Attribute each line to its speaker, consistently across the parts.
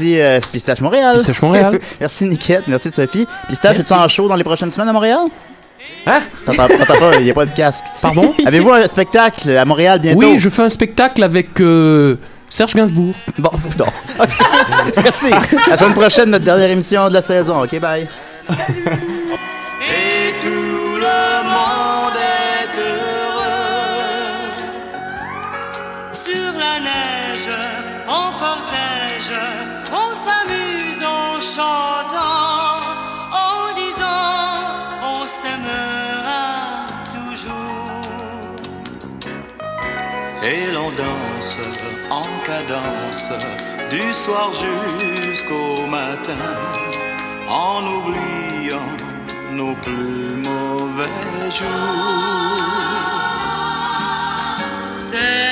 Speaker 1: Merci euh, Pistache Montréal.
Speaker 2: Pistache Montréal.
Speaker 1: merci Niquette, merci Sophie. Pistache, es-tu en show dans les prochaines semaines à Montréal?
Speaker 2: Hein?
Speaker 1: T'entends pas, il n'y a pas de casque.
Speaker 2: Pardon?
Speaker 1: Avez-vous un spectacle à Montréal bientôt?
Speaker 2: Oui, je fais un spectacle avec euh, Serge Gainsbourg.
Speaker 1: Bon, non. Merci. À la semaine prochaine, notre dernière émission de la saison. OK, bye.
Speaker 3: Du soir jusqu'au matin en oubliant nos plus mauvais jours. C'est.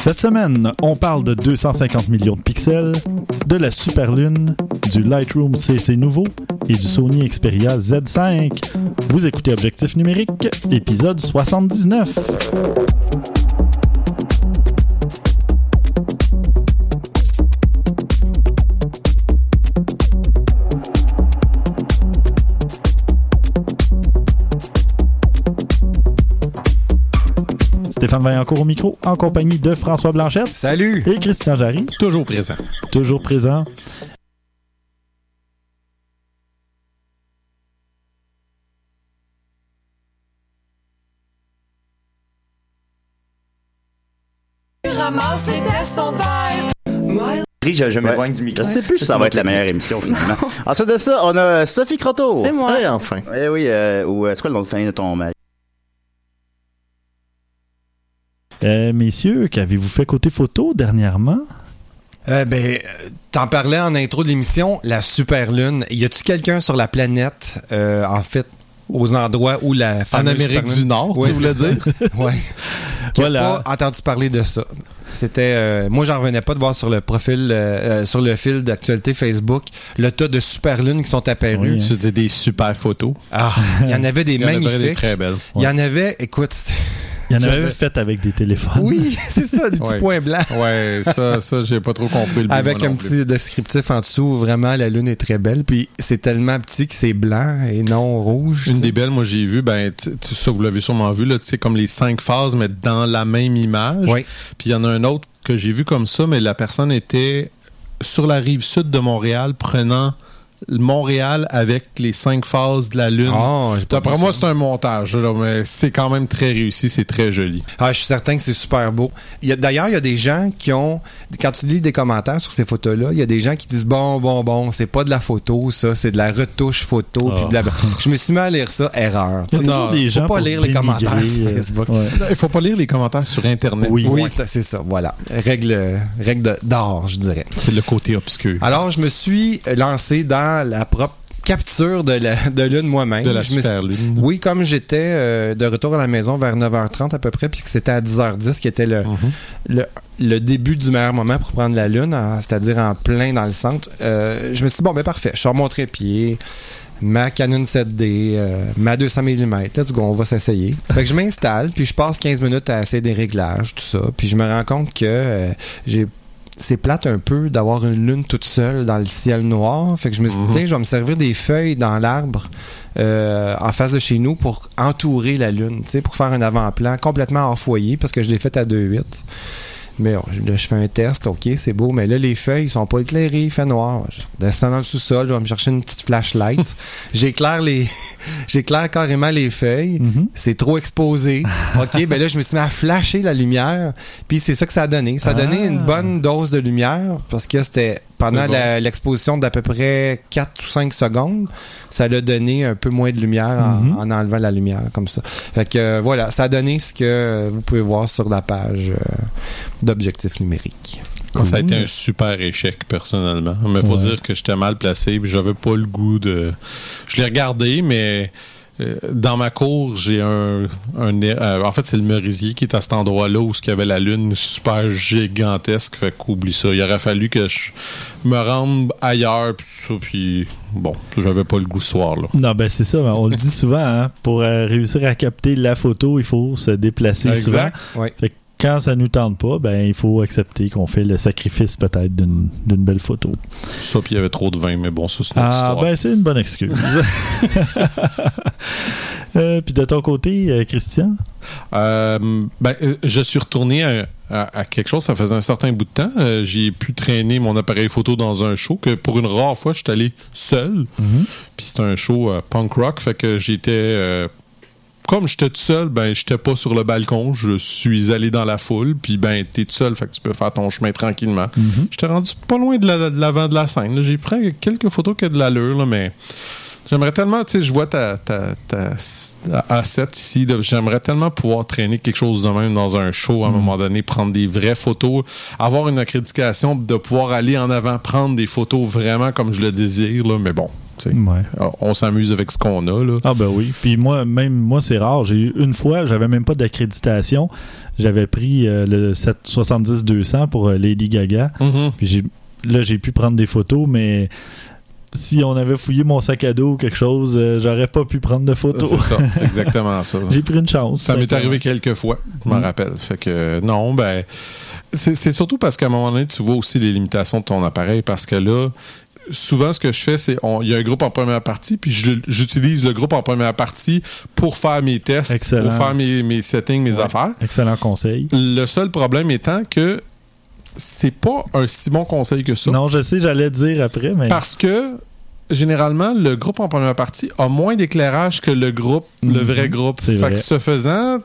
Speaker 4: Cette semaine, on parle de 250 millions de pixels, de la Superlune, du Lightroom CC nouveau et du Sony Xperia Z5. Vous écoutez Objectif numérique, épisode 79. Stéphane Vaillancourt au micro, en compagnie de François Blanchette.
Speaker 5: Salut!
Speaker 4: Et Christian Jarry.
Speaker 5: Toujours présent.
Speaker 4: Toujours présent.
Speaker 6: ramasse les tests sont verts.
Speaker 7: Je, je
Speaker 1: Ouais.
Speaker 7: m'éloigne du micro.
Speaker 1: Je sais plus si ça va être la meilleure émission finalement. Ensuite de ça, on a Sophie Croteau.
Speaker 8: C'est moi.
Speaker 5: Hey, enfin.
Speaker 1: Eh oui, euh, ou euh, c'est quoi le nom de famille de ton mari?
Speaker 4: Euh, messieurs, qu'avez-vous fait côté photo dernièrement?
Speaker 5: Euh, ben, euh, t'en parlais en intro de l'émission, la super lune. Y a-tu quelqu'un sur la planète, euh, en fait, aux endroits où la fameuse
Speaker 9: Amérique du Nord, tu
Speaker 5: Ouais,
Speaker 9: voulais
Speaker 5: c'est
Speaker 9: dire?
Speaker 5: a
Speaker 4: Voilà.
Speaker 5: pas entendu parler de ça. C'était, euh, moi, j'en revenais pas de voir sur le profil, euh, sur le fil d'actualité Facebook, le tas de super lunes qui sont apparues.
Speaker 4: Oui,
Speaker 9: Tu dis des super photos.
Speaker 5: Ah, il y en avait des
Speaker 9: Il y en avait
Speaker 5: magnifiques.
Speaker 9: des très belles.
Speaker 5: Il y en avait, écoute,
Speaker 4: Il y en
Speaker 5: J'avais-
Speaker 4: avait fait avec des téléphones.
Speaker 5: oui, c'est ça, des petits
Speaker 9: Ouais.
Speaker 5: points blancs.
Speaker 9: Ouais, ça, ça j'ai pas trop compris le but,
Speaker 5: Avec un petit descriptif en dessous, vraiment la lune est très belle. Puis c'est tellement petit que c'est blanc et non rouge.
Speaker 9: Une des belles, moi j'ai vu, ben, ça vous l'avez sûrement vu, là, tu sais, comme les cinq phases, mais dans la même image.
Speaker 5: Oui.
Speaker 9: Puis il y en a un autre que j'ai vu comme ça, mais la personne était sur la rive sud de Montréal prenant Montréal avec les cinq phases de la Lune.
Speaker 5: Pas
Speaker 9: D'après moi, c'est un montage, là, mais c'est quand même très réussi, c'est très joli.
Speaker 5: Ah, je suis certain que c'est super beau. D'ailleurs, il y a des gens qui ont, quand tu lis des commentaires sur ces photos-là, il y a des gens qui disent bon, bon, bon, c'est pas de la photo, ça, c'est de la retouche photo. puis
Speaker 9: Ah.
Speaker 5: blabla. Je me suis mis à lire ça, erreur.
Speaker 4: Il y a toujours
Speaker 9: Non,
Speaker 4: des
Speaker 5: faut
Speaker 4: gens
Speaker 5: pas
Speaker 4: pour
Speaker 5: lire les commentaires sur
Speaker 4: euh,
Speaker 5: Facebook.
Speaker 4: ouais.
Speaker 9: Il faut pas lire les commentaires sur Internet.
Speaker 4: Oui.
Speaker 5: Oui, c'est- ça, voilà. Règle, règle d'or, je dirais.
Speaker 9: C'est le côté obscur.
Speaker 5: Alors, je me suis lancé dans la propre capture de la de lune moi-même.
Speaker 9: De la
Speaker 5: Je me
Speaker 9: super
Speaker 5: suis-
Speaker 9: lune.
Speaker 5: Oui, comme j'étais euh, de retour à la maison vers 9h30 à peu près, puis que c'était à 10h10 qui était le,
Speaker 9: Mhm.
Speaker 5: le, le début du meilleur moment pour prendre la lune, c'est-à-dire en plein dans le centre. euh, je me suis dit, bon, ben parfait, je sors mon trépied, ma Canon 7D, euh, ma 200 mm, let's go, on va s'essayer. Fait que je m'installe, puis je passe 15 minutes à essayer des réglages, tout ça, puis je me rends compte que euh, j'ai c'est plate un peu d'avoir une lune toute seule dans le ciel noir. Fait que je me suis dit,
Speaker 9: Mhm.
Speaker 5: tiens, je vais me servir des feuilles dans l'arbre euh, en face de chez nous pour entourer la lune, tu sais, pour faire un avant-plan complètement hors foyer parce que je l'ai fait à 2.8. Mais oh, là, je fais un test, ok, c'est beau, mais là, les feuilles, ils sont pas éclairées, il fait noir. Je descends dans le sous-sol, je vais me chercher une petite flashlight. J'éclaire les, j'éclaire carrément les feuilles.
Speaker 4: Mhm.
Speaker 5: C'est trop exposé. ok, ben là, je me suis mis à flasher la lumière. Puis c'est ça que ça a donné. Ça a donné
Speaker 4: Ah.
Speaker 5: une bonne dose de lumière parce que c'était pendant l'exposition d'à peu près 4 ou 5 secondes, ça l'a donné un peu moins de lumière en-
Speaker 4: Mhm.
Speaker 5: en, enlevant la lumière comme ça. Fait que euh, voilà, ça a donné ce que vous pouvez voir sur la page euh, d'objectifs numériques.
Speaker 9: Ça a été
Speaker 4: Cool.
Speaker 9: un super échec, personnellement. Mais faut
Speaker 4: Ouais.
Speaker 9: dire que j'étais mal placé, puis j'avais pas le goût de. Je l'ai regardé, mais dans ma cour, j'ai un. un euh, en fait, c'est le merisier qui est à cet endroit-là où il y avait la lune super gigantesque. Fait qu'oublie ça. Il aurait fallu que je me rende ailleurs, puis ça, puis bon, j'avais pas le goût ce soir-là.
Speaker 4: Non, ben c'est ça, on le dit souvent, hein, pour euh, réussir à capter la photo, il faut se déplacer souvent.
Speaker 9: Exact.
Speaker 5: Ouais.
Speaker 4: Fait que quand ça nous tente pas, ben il faut accepter qu'on fait le sacrifice peut-être d'une belle photo.
Speaker 9: Ça, puis il y avait trop de vin, mais bon, ça, c'est
Speaker 4: Ah,
Speaker 9: histoire.
Speaker 4: ben c'est une bonne excuse. Euh, Puis de ton côté, euh, Christian?
Speaker 9: Euh, ben, je suis retourné à, à- à quelque chose, ça faisait un certain bout de temps. Euh, j'ai pu traîner mon appareil photo dans un show que pour une rare fois, je suis allé seul. Puis c'était un show punk rock, fait que j'étais... comme j'étais tout seul, ben j'étais pas sur le balcon, je suis allé dans la foule, puis ben t'es tout seul, fait que tu peux faire ton chemin tranquillement. J'étais rendu pas loin de la- de l'avant de la scène. J'ai pris quelques photos qui ont de l'allure, mais J'aimerais tellement, tu sais, je vois ta, ta, ta A7 ici, j'aimerais tellement pouvoir traîner quelque chose de même dans un show à un moment donné, prendre des vraies photos, avoir une accréditation, de pouvoir aller en avant, prendre des photos vraiment comme je le désire, là, mais bon,
Speaker 4: Ouais.
Speaker 9: on s'amuse avec ce qu'on a, là.
Speaker 4: Ah ben oui. Puis moi, même moi, c'est rare. J'ai eu une fois, j'avais même pas d'accréditation. J'avais pris euh, le 770-200 pour euh, Lady Gaga.
Speaker 9: Mhm.
Speaker 4: Puis j'ai, là, j'ai pu prendre des photos, mais si on avait fouillé mon sac à dos ou quelque chose, euh, j'aurais pas pu prendre de photos.
Speaker 9: C'est ça, c'est exactement ça.
Speaker 4: j'ai pris une chance.
Speaker 9: Ça m'est arrivé quelques fois, je m'en
Speaker 4: Mm.
Speaker 9: rappelle. Fait que non, ben c'est surtout parce qu'à un moment donné, tu vois aussi les limitations de ton appareil parce que là, souvent ce que je fais, c'est il y a un groupe en première partie, puis j'utilise le groupe en première partie pour faire mes tests,
Speaker 4: Excellent.
Speaker 9: pour faire mes, mes settings, mes
Speaker 4: Ouais.
Speaker 9: affaires.
Speaker 4: Excellent conseil.
Speaker 9: Le seul problème étant que c'est pas un si bon conseil que ça.
Speaker 4: Non, je sais, j'allais dire après, mais.
Speaker 9: Parce que généralement, le groupe en première partie a moins d'éclairage que le groupe, le
Speaker 4: Mhm.
Speaker 9: vrai groupe.
Speaker 4: C'est
Speaker 9: Fait
Speaker 4: vrai.
Speaker 9: que ce faisant,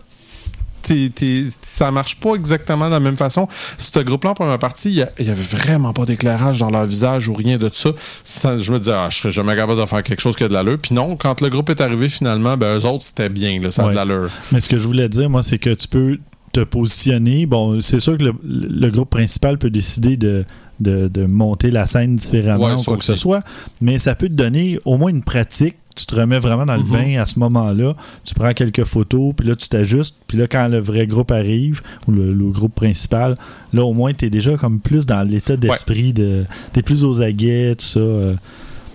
Speaker 9: t'es- t'es- ça marche pas exactement de la même façon. Ce groupe-là en première partie, il y, avait vraiment pas d'éclairage dans leur visage ou rien de ça. Ça, je me disais, ah, je serais jamais capable de faire quelque chose qui a de l'allure. Puis non, quand le groupe est arrivé finalement, ben eux autres, c'était bien, là, ça a
Speaker 4: Ouais.
Speaker 9: de l'allure.
Speaker 4: Mais ce que je voulais dire, moi, c'est que tu peux te positionner. Bon, c'est sûr que le, le groupe principal peut décider de, de, de monter la scène différemment
Speaker 9: Ouais,
Speaker 4: ou quoi que ce soit, mais ça peut te donner au moins une pratique. Tu te remets vraiment dans le
Speaker 9: Mhm.
Speaker 4: bain à ce moment-là. Tu prends quelques photos, puis là, tu t'ajustes. Puis là, quand le vrai groupe arrive, ou le, le groupe principal, là, au moins, tu es déjà comme plus dans l'état d'esprit de. Tu es plus aux aguets, tout ça. euh.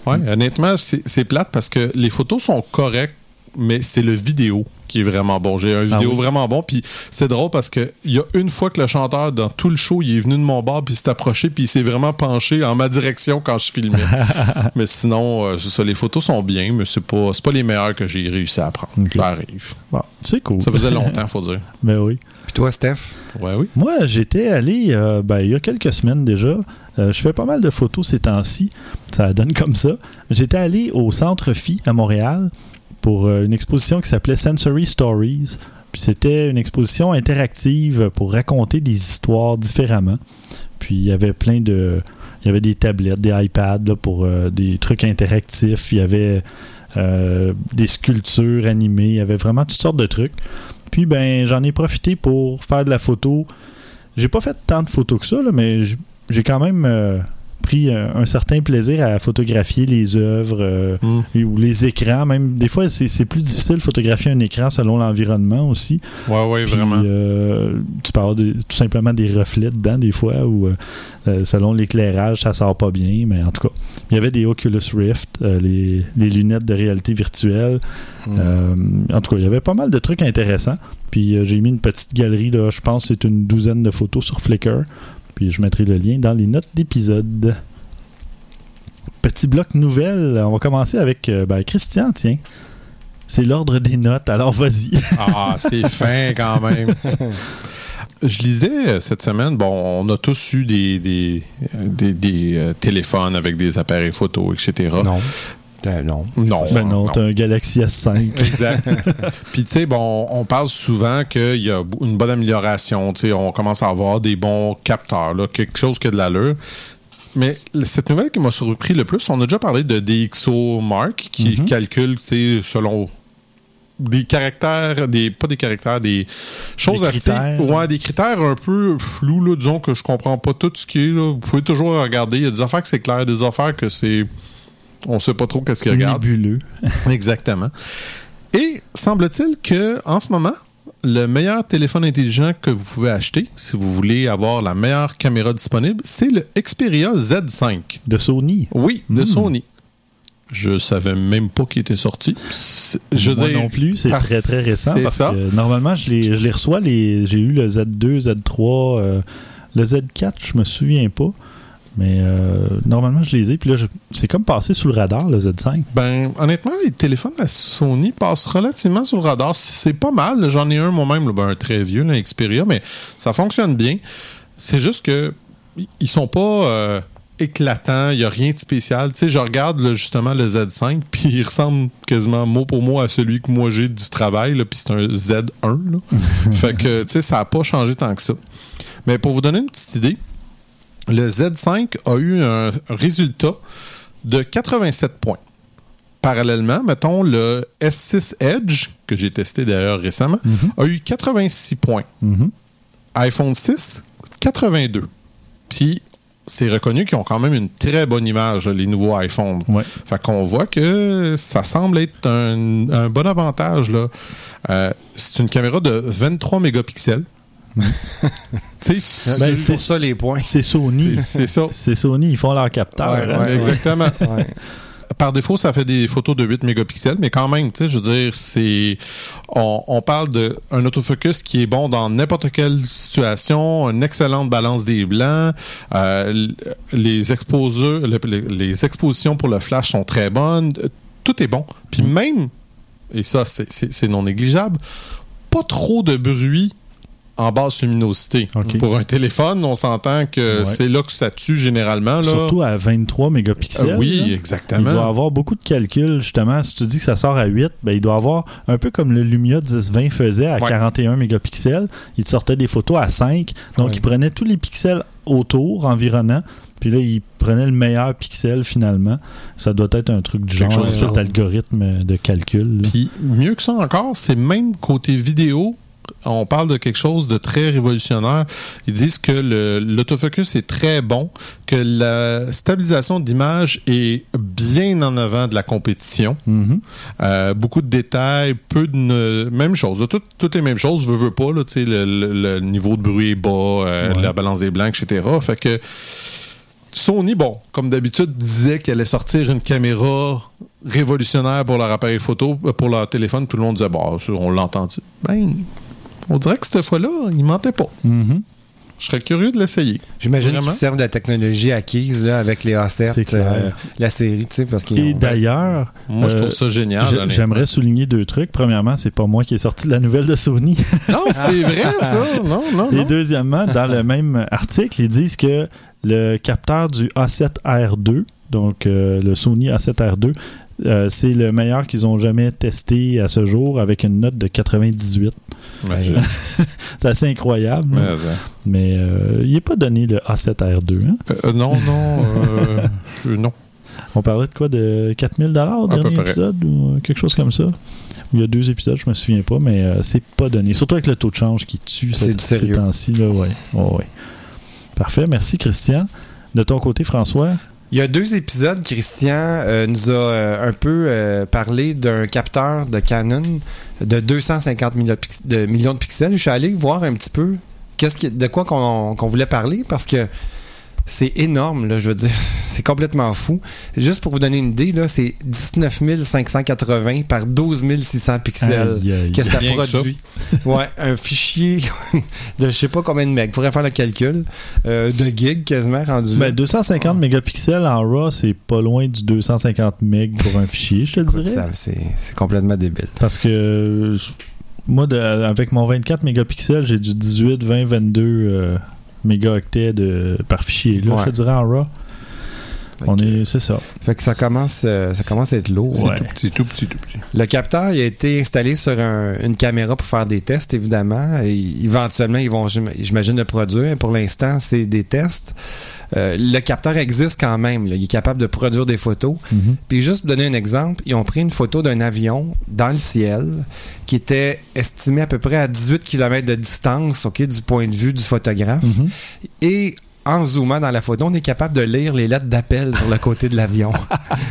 Speaker 9: Ouais, honnêtement, c'est c'est plate parce que les photos sont correctes, mais c'est le vidéo qui est vraiment bon. J'ai un vidéo
Speaker 4: oui.
Speaker 9: vraiment bon, puis c'est drôle parce que il y a une fois que le chanteur dans tout le show, il est venu de mon bar puis il s'est approché puis il s'est vraiment penché en ma direction quand je filmais. mais sinon, euh, c'est ça, les photos sont bien, mais c'est pas, c'est pas les meilleures que j'ai réussi à prendre. Ça arrive.
Speaker 4: Bon, c'est cool.
Speaker 9: Ça faisait longtemps, faut dire.
Speaker 4: Ben oui.
Speaker 5: Puis toi, Steph?
Speaker 9: Ouais, oui.
Speaker 4: Moi, j'étais allé, euh, ben, il y a quelques semaines déjà. Euh, je fais pas mal de photos ces temps-ci. Ça donne comme ça. J'étais allé au Centre Phi à Montréal pour euh, une exposition qui s'appelait Sensory Stories. Puis c'était une exposition interactive pour raconter des histoires différemment. Puis il y avait plein de. Il y avait des tablettes, des iPads là, pour euh, des trucs interactifs. Il y avait euh, des sculptures animées. Il y avait vraiment toutes sortes de trucs. Puis ben j'en ai profité pour faire de la photo. J'ai pas fait tant de photos que ça, là, mais j'ai quand même pris un, un certain plaisir à photographier les œuvres euh,
Speaker 9: Mm.
Speaker 4: ou les écrans. Même des fois, c'est plus difficile de photographier un écran selon l'environnement aussi.
Speaker 9: Ouais, ouais,
Speaker 4: Puis,
Speaker 9: vraiment.
Speaker 4: euh, tu peux avoir de- tout simplement des reflets dedans des fois ou euh, euh, selon l'éclairage, ça sort pas bien. Mais en tout cas, il y avait des Oculus Rift, euh, les, les lunettes de réalité virtuelle. Euh, en tout cas, il y avait pas mal de trucs intéressants. Puis euh, j'ai mis une petite galerie, là, je pense que c'est une douzaine de photos sur Flickr. Puis je mettrai le lien dans les notes d'épisode. Petit bloc nouvelle. On va commencer avec euh, ben, Christian, tiens. C'est l'ordre des notes, alors vas-y.
Speaker 9: Ah, c'est fin quand même. Je lisais euh, cette semaine, bon, on a tous eu des, des, euh, des- des, euh, téléphones avec des appareils photo, etc.
Speaker 5: Non. Non.
Speaker 9: Non.
Speaker 4: Ben non, t'as un Galaxy S5.
Speaker 9: Exact. Puis, tu sais, bon, on parle souvent qu'il y a une bonne amélioration. Tu sais, on commence à avoir des bons capteurs, là, quelque chose qui a de l'allure. Mais cette nouvelle qui m'a surpris le plus, on a déjà parlé de DxO Mark qui
Speaker 4: Mhm.
Speaker 9: calcule, tu sais, selon des caractères, des pas des caractères, des choses
Speaker 4: Des
Speaker 9: assez, ouais, des critères un peu flous là, disons que je comprends pas tout ce qui est là. Vous pouvez toujours regarder, il y a des affaires que c'est clair, des affaires que c'est on sait pas trop qu'est-ce qu'ils regardent.
Speaker 4: Nébuleux.
Speaker 9: Exactement. Et semble-t-il que en ce moment, le meilleur téléphone intelligent que vous pouvez acheter, si vous voulez avoir la meilleure caméra disponible, c'est le Xperia Z5.
Speaker 4: De Sony.
Speaker 9: Oui, de
Speaker 4: Hmm.
Speaker 9: Sony. Je savais même pas qu'il était sorti. Je
Speaker 4: Moi
Speaker 9: dire,
Speaker 4: non plus, c'est très très récent. Parce
Speaker 9: ça.
Speaker 4: que normalement, je les, je les reçois, les, j'ai eu le Z2, Z3, euh, le Z4, je me souviens pas. Mais euh, normalement, je les ai. Puis là, c'est comme passé sous le radar, le Z5.
Speaker 9: Ben, honnêtement, les téléphones à Sony passent relativement sur le radar. C'est pas mal. J'en ai un moi-même, ben, un très vieux, là, Xperia, mais ça fonctionne bien. C'est juste que ils sont pas euh, éclatants. Il y a rien de spécial. Tu sais, je regarde là, justement le Z5, puis il ressemble quasiment mot pour mot à celui que moi j'ai du travail, là, puis c'est un Z1. Là. fait que, tu sais, ça a pas changé tant que ça. Mais pour vous donner une petite idée, le Z5 a eu un résultat de 87 points. Parallèlement, mettons, le S6 Edge, que j'ai testé d'ailleurs récemment, a eu 86 points.
Speaker 4: Mhm.
Speaker 9: iPhone 6, 82. Puis, c'est reconnu qu'ils ont quand même une très bonne image, les nouveaux iPhones.
Speaker 4: Ouais.
Speaker 9: Fait qu'on voit que ça semble être un, un bon avantage. Euh, c'est une caméra de 23 mégapixels. tu sais,
Speaker 4: Ben,
Speaker 5: c'est pour ça les points.
Speaker 4: C'est Sony.
Speaker 9: c'est- ça.
Speaker 4: C'est Sony, ils font leur capteur.
Speaker 5: Ouais,
Speaker 4: hein.
Speaker 5: ouais.
Speaker 9: Exactement.
Speaker 5: Ouais.
Speaker 9: Par défaut, ça fait des photos de 8 mégapixels, mais quand même, tu sais, je veux dire, c'est. On, on parle d'un autofocus qui est bon dans n'importe quelle situation, une excellente balance des blancs, euh, les exposeurs, les expositions pour le flash sont très bonnes, tout est bon. Puis même, et ça, c'est non négligeable, pas trop de bruit en basse luminosité. Pour un téléphone, on s'entend que
Speaker 4: Ouais.
Speaker 9: c'est là que ça tue généralement. Là.
Speaker 4: Surtout à 23 mégapixels.
Speaker 9: Euh, oui,
Speaker 4: là. Il
Speaker 9: exactement.
Speaker 4: doit avoir beaucoup de calculs, justement. Si tu dis que ça sort à 8, ben, il doit avoir, un peu comme le Lumia 1020 faisait à
Speaker 9: Ouais.
Speaker 4: 41 mégapixels, il sortait des photos à 5. Donc,
Speaker 5: Ouais.
Speaker 4: il prenait tous les pixels autour, environnant, puis là, il prenait le meilleur pixel finalement. Ça doit être un truc du
Speaker 9: Quelque
Speaker 4: genre, une espèce d'algorithme de calcul.
Speaker 9: Puis mieux que ça encore, c'est même côté vidéo, on parle de quelque chose de très révolutionnaire. Ils disent que l'autofocus est très bon, que la stabilisation d'image est bien en avant de la compétition.
Speaker 4: Mhm.
Speaker 9: Euh, beaucoup de détails, peu de ne- même chose. là, tout- toutes les mêmes choses, veux, veux pas. Là, le, le- le niveau de bruit est bas, euh,
Speaker 4: Ouais.
Speaker 9: la balance des blancs, etc. Fait que Sony, bon, comme d'habitude, disait qu'elle allait sortir une caméra révolutionnaire pour leur appareil photo, euh, pour leur téléphone. Tout le monde disait, bon, ça, on l'a entendu. Ben, on dirait que cette fois-là, il mentait pas.
Speaker 4: Mhm.
Speaker 9: Je serais curieux de l'essayer.
Speaker 5: J'imagine qu'ils servent de la technologie acquise là, avec les A7,
Speaker 4: C'est clair.
Speaker 5: euh, la série, tu sais, parce qu'ils
Speaker 4: Et
Speaker 5: ont-
Speaker 4: d'ailleurs,
Speaker 9: Moi, je
Speaker 4: euh,
Speaker 9: trouve ça génial.
Speaker 4: j'aimerais souligner deux trucs. Premièrement, c'est pas moi qui ai sorti la nouvelle de Sony.
Speaker 9: Non, c'est vrai, ça. Non, non,
Speaker 4: Et deuxièmement, dans le même article, ils disent que le capteur du A7R2, donc euh, le Sony A7R2, euh, c'est le meilleur qu'ils ont jamais testé à ce jour avec une note de 98.
Speaker 9: Ouais, je-
Speaker 4: C'est assez incroyable.
Speaker 9: mais, euh,
Speaker 4: Mais euh, il n'est pas donné le A7R2. hein?
Speaker 9: euh, non, non, euh, euh, non.
Speaker 4: On parlait de quoi De 4000 au
Speaker 9: À peu
Speaker 4: dernier épisode ou euh, quelque chose comme ça? Il y a deux épisodes, je me souviens pas, mais euh, c'est pas donné. Surtout avec le taux de change qui tue
Speaker 5: C'est
Speaker 4: ces, temps-ci. Là, ouais. Ouais, ouais. Parfait, merci Christian. De ton côté, François
Speaker 5: Il y a deux épisodes, Christian euh, nous a euh, un peu euh, parlé d'un capteur de Canon de 250 millions de, millions de pixels. Je suis allé voir un petit peu qu'est-ce qui- de quoi qu'on qu'on voulait parler parce que c'est énorme, là, je veux dire. C'est complètement fou. Juste pour vous donner une idée, là, c'est 19 580 par 12 600 pixels
Speaker 4: Aïe, aïe.
Speaker 5: que ça
Speaker 9: Rien que ça.
Speaker 5: produit. ouais, un fichier de je sais pas combien de megs. Faudrait faire le calcul. euh, de gigs quasiment rendu. là.
Speaker 4: Ben, 250 mégapixels en RAW, c'est pas loin du 250 MB pour un fichier, je te le
Speaker 5: Écoute,
Speaker 4: dirais.
Speaker 5: c'est complètement débile.
Speaker 4: Parce que euh, moi, de- avec mon 24 mégapixels, j'ai du 18, 20, 22 euh, mégaoctets de, par fichier. Là,
Speaker 5: Ouais.
Speaker 4: je te dirais en RAW. On
Speaker 5: Fait que-
Speaker 4: est, c'est ça.
Speaker 5: Fait que ça commence, euh, ça commence à être lourd.
Speaker 4: Ouais.
Speaker 9: Tout petit, tout petit, tout petit.
Speaker 5: Le capteur il a été installé sur un- une caméra pour faire des tests, évidemment. Et éventuellement, ils vont, j'im- j'imagine, le produire. Pour l'instant, c'est des tests. Euh, le capteur existe quand même. là. Il est capable de produire des photos.
Speaker 4: Mhm.
Speaker 5: Puis juste pour donner un exemple, ils ont pris une photo d'un avion dans le ciel qui était estimé à peu près à 18 km de distance, ok, du point de vue du photographe.
Speaker 4: Mhm.
Speaker 5: Et en zoomant dans la photo, on est capable de lire les lettres d'appel sur le côté de l'avion.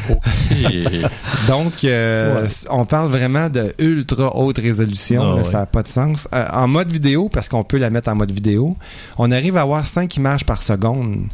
Speaker 5: Donc, euh,
Speaker 4: Ouais.
Speaker 5: on parle vraiment de ultra haute résolution.
Speaker 4: Ah
Speaker 5: là,
Speaker 4: ouais.
Speaker 5: Ça n'a pas de sens. Euh, en mode vidéo, parce qu'on peut la mettre en mode vidéo, on arrive à avoir 5 images par seconde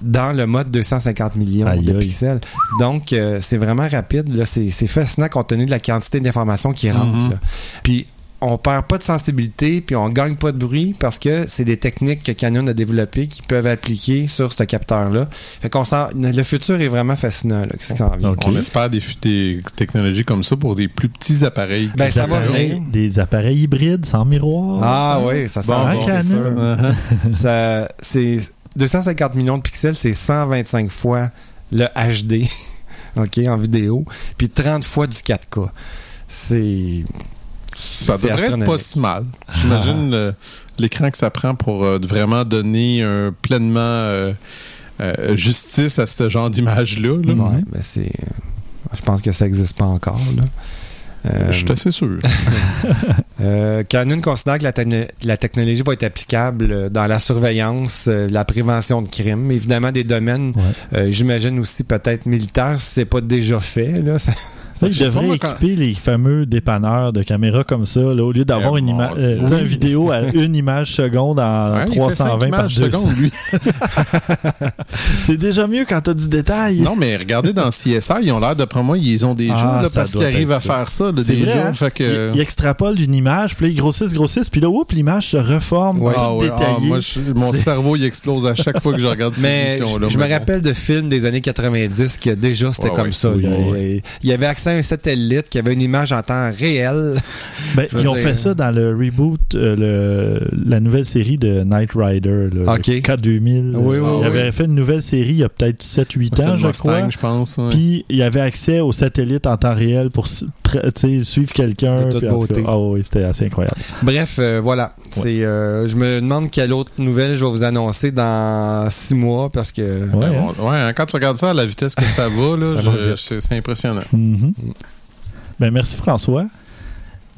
Speaker 5: dans le mode 250 millions
Speaker 4: Aïe,
Speaker 5: de
Speaker 4: aïe.
Speaker 5: pixels. Donc, euh, c'est vraiment rapide. C'est fascinant compte tenu de la quantité d'informations qui rentrent.
Speaker 9: Mhm.
Speaker 5: là. Puis, on perd pas de sensibilité, puis on gagne pas de bruit parce que c'est des techniques que Canon a développées qui peuvent appliquer sur ce capteur-là. Fait qu'on le futur est vraiment fascinant, là, qui vient.
Speaker 9: On espère des, technologies comme ça pour des plus petits appareils.
Speaker 5: Ben,
Speaker 4: des,
Speaker 5: ça va venir.
Speaker 4: des appareils hybrides sans miroir.
Speaker 5: Ah oui, ça s'en
Speaker 9: Bon,
Speaker 5: c'est
Speaker 4: Canon.
Speaker 5: sûr.
Speaker 9: Uh-huh.
Speaker 5: Ça, c'est 250 millions de pixels, c'est 125 fois le HD, ok, en vidéo, puis 30 fois du 4K. C'est
Speaker 9: Ça devrait être pas si mal. J'imagine l'écran que ça prend pour euh, vraiment donner un pleinement euh, euh, justice à ce genre d'image-là. là.
Speaker 5: ouais, ben c'est je pense que ça n'existe pas encore là. Euh,
Speaker 9: Je suis assez sûr.
Speaker 5: Euh, Canon considère que la, techno- la technologie va être applicable dans la surveillance, euh, la prévention de crimes, évidemment des domaines,
Speaker 4: Ouais.
Speaker 5: j'imagine aussi peut-être militaires, si c'est pas déjà fait. Là, ça-
Speaker 4: sais,
Speaker 9: moi quand-
Speaker 4: équiper les fameux dépanneurs de caméras comme ça, là, au lieu d'avoir
Speaker 9: Eh,
Speaker 4: une,
Speaker 9: c'est-
Speaker 4: euh,
Speaker 9: oui.
Speaker 4: une vidéo à une image seconde en
Speaker 9: Ouais, il fait cinq
Speaker 4: 320 par
Speaker 9: images
Speaker 4: 200.
Speaker 9: secondes, lui.
Speaker 4: C'est déjà mieux quand t'as du détail.
Speaker 9: Non, mais regardez dans CSI, ils ont l'air, d'après moi, ils ont déjà,
Speaker 4: Ah,
Speaker 9: là,
Speaker 4: ça
Speaker 9: parce qu'ils arrivent à
Speaker 4: ça.
Speaker 9: faire ça, là,
Speaker 4: C'est
Speaker 9: déjà.
Speaker 4: vrai, hein?
Speaker 9: Fait que...
Speaker 4: Ils, ils extrapolent une image, puis là, ils grossissent, grossissent, puis là, oups, l'image se reforme,
Speaker 5: Ouais.
Speaker 9: Ah ouais, ah,
Speaker 4: détaillée.
Speaker 9: moi, je- mon cerveau, il explose à chaque fois que je regarde ces émissions-là.
Speaker 5: je, je me rappelle de films des années 90 que déjà c'était
Speaker 9: Ouais,
Speaker 5: comme ça. Il y avait accès un satellite qui avait une image en temps réel.
Speaker 4: Ben, ils ont
Speaker 5: dire-
Speaker 4: fait ça dans le reboot, euh, le, la nouvelle série de Knight Rider, le K2000.
Speaker 5: Oui, oui,
Speaker 4: il
Speaker 5: oui.
Speaker 4: avait fait une nouvelle série il y a peut-être 7-8
Speaker 9: C'était
Speaker 4: ans, je
Speaker 9: Mustang,
Speaker 4: crois.
Speaker 9: je pense.
Speaker 4: Puis il y avait accès au satellite en temps réel pour suivre quelqu'un.
Speaker 5: De toute beauté.
Speaker 4: Ah oui, c'était assez incroyable.
Speaker 5: Bref, euh, voilà. C'est, euh, je me demande quelle autre nouvelle je vais vous annoncer dans six mois parce que
Speaker 4: Ouais, hein?
Speaker 9: ouais, hein, quand tu regardes ça à la vitesse que ça va, là, c'est impressionnant.
Speaker 4: Mhm. Ben, merci François.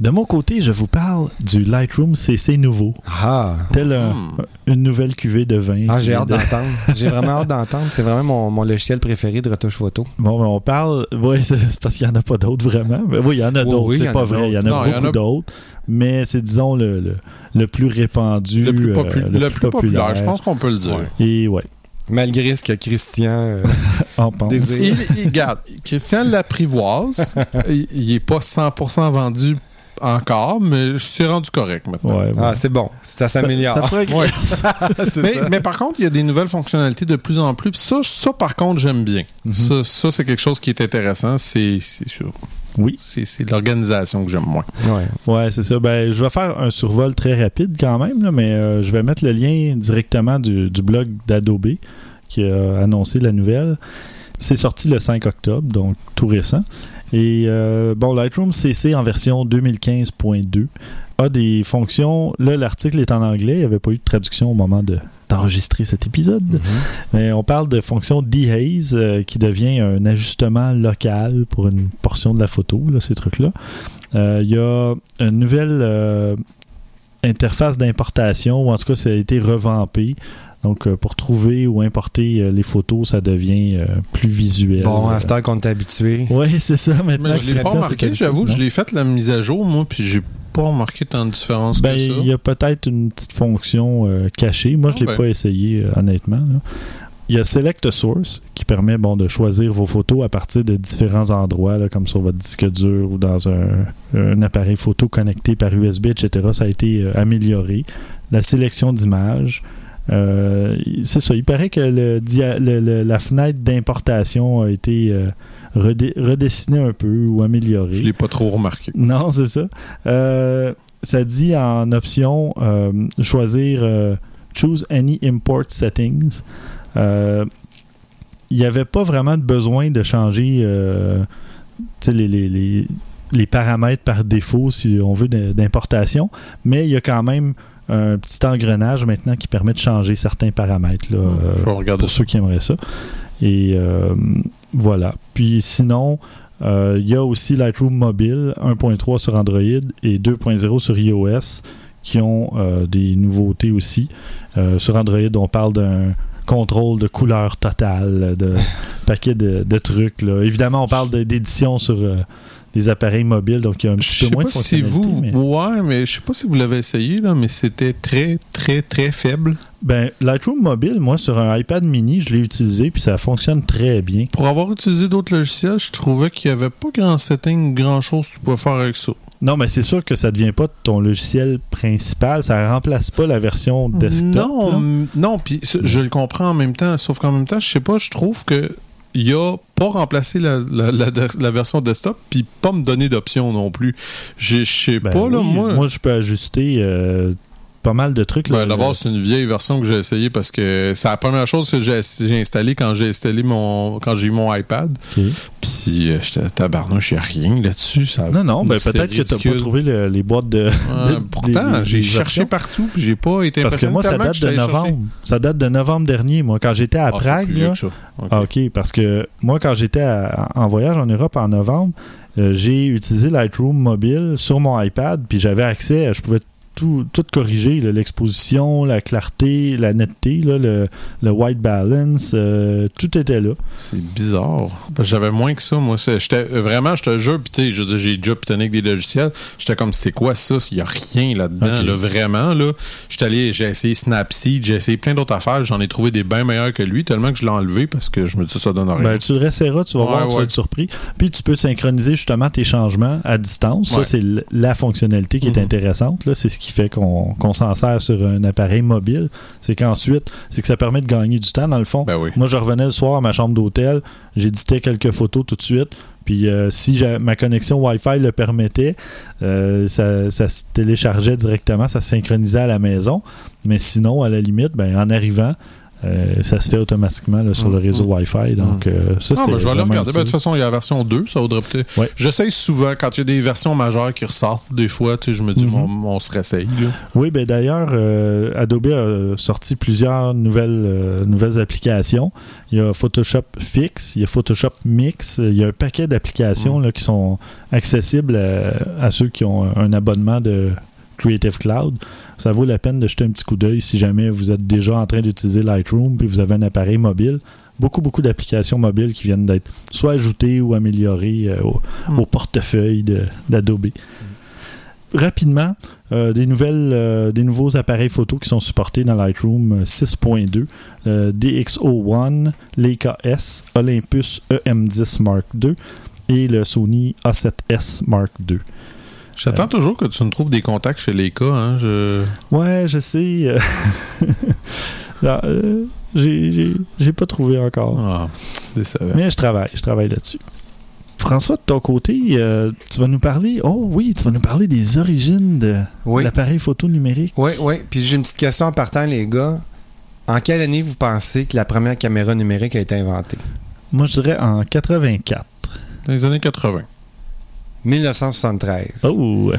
Speaker 4: De mon côté, je vous parle du Lightroom CC nouveau.
Speaker 5: ah,
Speaker 4: Tel un-
Speaker 9: Hmm.
Speaker 4: une nouvelle cuvée de vin.
Speaker 5: ah j'ai hâte
Speaker 4: de-
Speaker 5: d'entendre. J'ai vraiment hâte d'entendre. C'est vraiment mon, mon logiciel préféré de retouche photo.
Speaker 4: Bon, ben, on parle. Oui, c'est parce qu'il n'y en a pas d'autres vraiment. Ben, oui, il y en a
Speaker 5: Oui,
Speaker 4: d'autres,
Speaker 5: oui,
Speaker 4: c'est
Speaker 5: en
Speaker 4: pas vrai. Il y en a.
Speaker 9: Non, en
Speaker 4: beaucoup
Speaker 9: a-
Speaker 4: d'autres. Mais c'est, disons, le, le, le plus répandu.
Speaker 9: Le plus,
Speaker 4: euh,
Speaker 9: popu- le plus populaire, je pense qu'on peut le dire.
Speaker 5: Ouais.
Speaker 4: Et ouais,
Speaker 5: Malgré ce que Christian euh,
Speaker 4: on pense.
Speaker 5: désire.
Speaker 9: Il, il- regarde, Christian l'apprivoise. il, il est pas 100% vendu encore, mais c'est rendu correct maintenant.
Speaker 4: Ouais,
Speaker 5: Ah, c'est bon. Ça s'améliore.
Speaker 9: Mais,
Speaker 5: ça.
Speaker 9: mais par contre, il y a des nouvelles fonctionnalités de plus en plus. Ça, ça par contre, j'aime bien. Ça, ça, c'est quelque chose qui est intéressant. C'est sûr.
Speaker 4: Oui.
Speaker 9: C'est l'organisation que j'aime moins.
Speaker 5: Ouais.
Speaker 4: Ouais, c'est ça. Ben, je vais faire un survol très rapide quand même, là, mais euh, je vais mettre le lien directement du, du blog d'Adobe qui a annoncé la nouvelle. C'est sorti le 5 octobre, donc tout récent. Et euh, bon, Lightroom CC en version 2015.2 a des fonctions. Là, l'article est en anglais. Il n'y avait pas eu de traduction au moment de- d'enregistrer cet épisode. Mais on parle de fonction dehaze euh, qui devient un ajustement local pour une portion de la photo, là, ces trucs-là. Euh, Il y a une nouvelle euh, interface d'importation, ou en tout cas, ça a été revampé. Donc, euh, pour trouver ou importer euh, les photos, ça devient euh, plus visuel.
Speaker 5: Bon, à cette heure qu'on est habitué.
Speaker 4: Oui, c'est ça. Maintenant,
Speaker 9: Mais je l'ai pas remarqué, j'avoue. Je l'ai fait la mise à jour, moi, puis j'ai pas remarqué tant de différence
Speaker 4: Ben,
Speaker 9: que ça.
Speaker 4: il y a peut-être une petite fonction euh, cachée. Moi, je
Speaker 9: Ah
Speaker 4: l'ai
Speaker 9: ben.
Speaker 4: pas essayé, euh, honnêtement. là. Il y a Select a Source qui permet bon, de choisir vos photos à partir de différents endroits, là, comme sur votre disque dur ou dans un, un appareil photo connecté par USB, etc. Ça a été euh, amélioré. La sélection d'images. Euh, c'est ça. Il paraît que le dia- le- le- la fenêtre d'importation a été euh, redé- redessinée un peu ou améliorée.
Speaker 9: Je l'ai pas trop remarqué.
Speaker 4: Non, c'est ça. Euh, ça dit en option choisir Choose any import settings. Il n'y avait pas vraiment de besoin de changer les, les paramètres par défaut, si on veut, d'importation, mais il y a quand même un petit engrenage maintenant qui permet de changer certains paramètres. Là, euh,
Speaker 9: je vais regarder
Speaker 4: pour
Speaker 9: ça.
Speaker 4: ceux qui aimeraient ça. Et euh, voilà. Puis sinon, euh, il y a aussi Lightroom Mobile 1.3 sur Android et 2.0 sur iOS qui ont euh, des nouveautés aussi. Euh, sur Android, on parle d'un contrôle de couleur totale, de paquet de, de trucs. là. Évidemment, on parle d'édition sur euh, des appareils mobiles, donc il y a un petit peu
Speaker 9: sais
Speaker 4: moins
Speaker 9: pas
Speaker 4: de
Speaker 9: si
Speaker 4: fonctionnalités.
Speaker 9: vous.
Speaker 4: mais-
Speaker 9: Ouais, mais je sais pas si vous l'avez essayé, là, mais c'était très, très, très faible.
Speaker 4: Ben, Lightroom Mobile, moi, sur un iPad mini, je l'ai utilisé, puis ça fonctionne très bien.
Speaker 9: Pour avoir utilisé d'autres logiciels, je trouvais qu'il n'y avait pas grand setting, grand chose que tu pouvais faire avec ça.
Speaker 4: Non, mais c'est sûr que ça devient pas ton logiciel principal. Ça remplace pas la version desktop.
Speaker 9: non,
Speaker 4: là.
Speaker 9: non, puis je le comprends en même temps, sauf qu'en même temps, je sais pas, je trouve que il a pas remplacé la, la, la- la version desktop, puis pas me donner d'options non plus. Je sais
Speaker 4: Ben
Speaker 9: pas, là,
Speaker 4: oui,
Speaker 9: moi.
Speaker 4: je peux ajuster euh, pas mal de trucs.
Speaker 9: Ben, D'abord, c'est une vieille version que j'ai essayé parce que c'est la première chose que j'ai installée quand j'ai installé mon quand j'ai eu mon iPad.
Speaker 4: Ok.
Speaker 9: Puis euh, j'étais tabarnouche, il n'y a rien là-dessus.
Speaker 4: Non, non, ben peut-être que tu n'as pas trouvé le- les boîtes de.
Speaker 9: Ouais,
Speaker 4: de-
Speaker 9: pourtant, j'ai cherché partout, puis j'ai pas été
Speaker 4: Parce que moi, ça date de novembre. Ça date de novembre dernier, moi, quand j'étais à
Speaker 9: Ah,
Speaker 4: Prague. là. Ah, OK, parce que moi, quand j'étais en voyage en Europe en novembre, euh, j'ai utilisé Lightroom mobile sur mon iPad, puis j'avais accès, je pouvais tout, tout corriger, là, l'exposition, la clarté, la netteté, là, le, le white balance, euh, tout était là.
Speaker 9: C'est bizarre. J'avais moins que ça, moi. J'étais vraiment, je te jure, puis j'ai déjà pitonné avec des logiciels. J'étais comme, c'est quoi ça? Il n'y a rien là-dedans, là, vraiment, là. J'étais allé, j'ai essayé Snapseed, j'ai essayé plein d'autres affaires. J'en ai trouvé des bien meilleurs que lui, tellement que je l'ai enlevé parce que je me dis, ça donne rien.
Speaker 4: Ben, tu le réessayeras, tu vas
Speaker 9: Ouais,
Speaker 4: voir, tu vas être surpris. Puis tu peux synchroniser justement tes changements à distance. Ça, c'est la fonctionnalité qui est
Speaker 9: Mhm.
Speaker 4: intéressante. C'est ce qui fait qu'on s'en sert sur un appareil mobile. C'est qu'ensuite, c'est que ça permet de gagner du temps, dans le fond.
Speaker 9: Ben oui.
Speaker 4: Moi, je revenais le soir à ma chambre d'hôtel, j'éditais quelques photos tout de suite. Puis euh, si ma connexion Wi-Fi le permettait, euh, ça, ça se téléchargeait directement, ça se synchronisait à la maison. Mais sinon, à la limite, ben, en arrivant, euh, ça se fait automatiquement là, sur le
Speaker 9: Mhm.
Speaker 4: réseau Wi-Fi. Donc, euh, ça,
Speaker 9: Ah,
Speaker 4: c'était
Speaker 9: ben, je vais aller regarder. Ben, de toute façon, il y a la version 2, ça vaudrait peut-être.
Speaker 4: Ouais.
Speaker 9: J'essaye souvent, quand il y a des versions majeures qui ressortent, des fois, tu sais, je me dis,
Speaker 4: Mhm.
Speaker 9: on, on se réessaye. là.
Speaker 4: Oui, ben d'ailleurs, euh, Adobe a sorti plusieurs nouvelles, nouvelles applications. Il y a Photoshop Fix, il y a Photoshop Mix, il y a un paquet d'applications là, qui sont accessibles à, à ceux qui ont un abonnement de Creative Cloud. Ça vaut la peine de jeter un petit coup d'œil si jamais vous êtes déjà en train d'utiliser Lightroom puis vous avez un appareil mobile. Beaucoup, beaucoup d'applications mobiles qui viennent d'être soit ajoutées ou améliorées euh, au,
Speaker 9: Mm.
Speaker 4: au portefeuille d'Adobe. Rapidement, euh, des, nouvelles, euh, des nouveaux appareils photo qui sont supportés dans Lightroom euh, 6.2. euh, DxO1, Leica S, Olympus EM10 Mark II et le Sony A7S Mark II.
Speaker 9: J'attends toujours que tu nous trouves des contacts chez les cas. Hein, je...
Speaker 4: Ouais, je sais. euh, euh, j'ai- j'ai j'ai pas trouvé encore.
Speaker 9: Ah, décevant.
Speaker 4: Mais je travaille, je travaille là-dessus. François, de ton côté, euh, tu vas nous parler. Oh oui, tu vas nous parler des origines de
Speaker 5: Oui.
Speaker 4: l'appareil photo numérique.
Speaker 5: Oui, oui. Puis j'ai une petite question en partant, les gars. En quelle année vous pensez que la première caméra numérique a été inventée?
Speaker 4: Moi, je dirais en 84.
Speaker 9: Dans les années 80.
Speaker 5: 1973.
Speaker 4: Oh,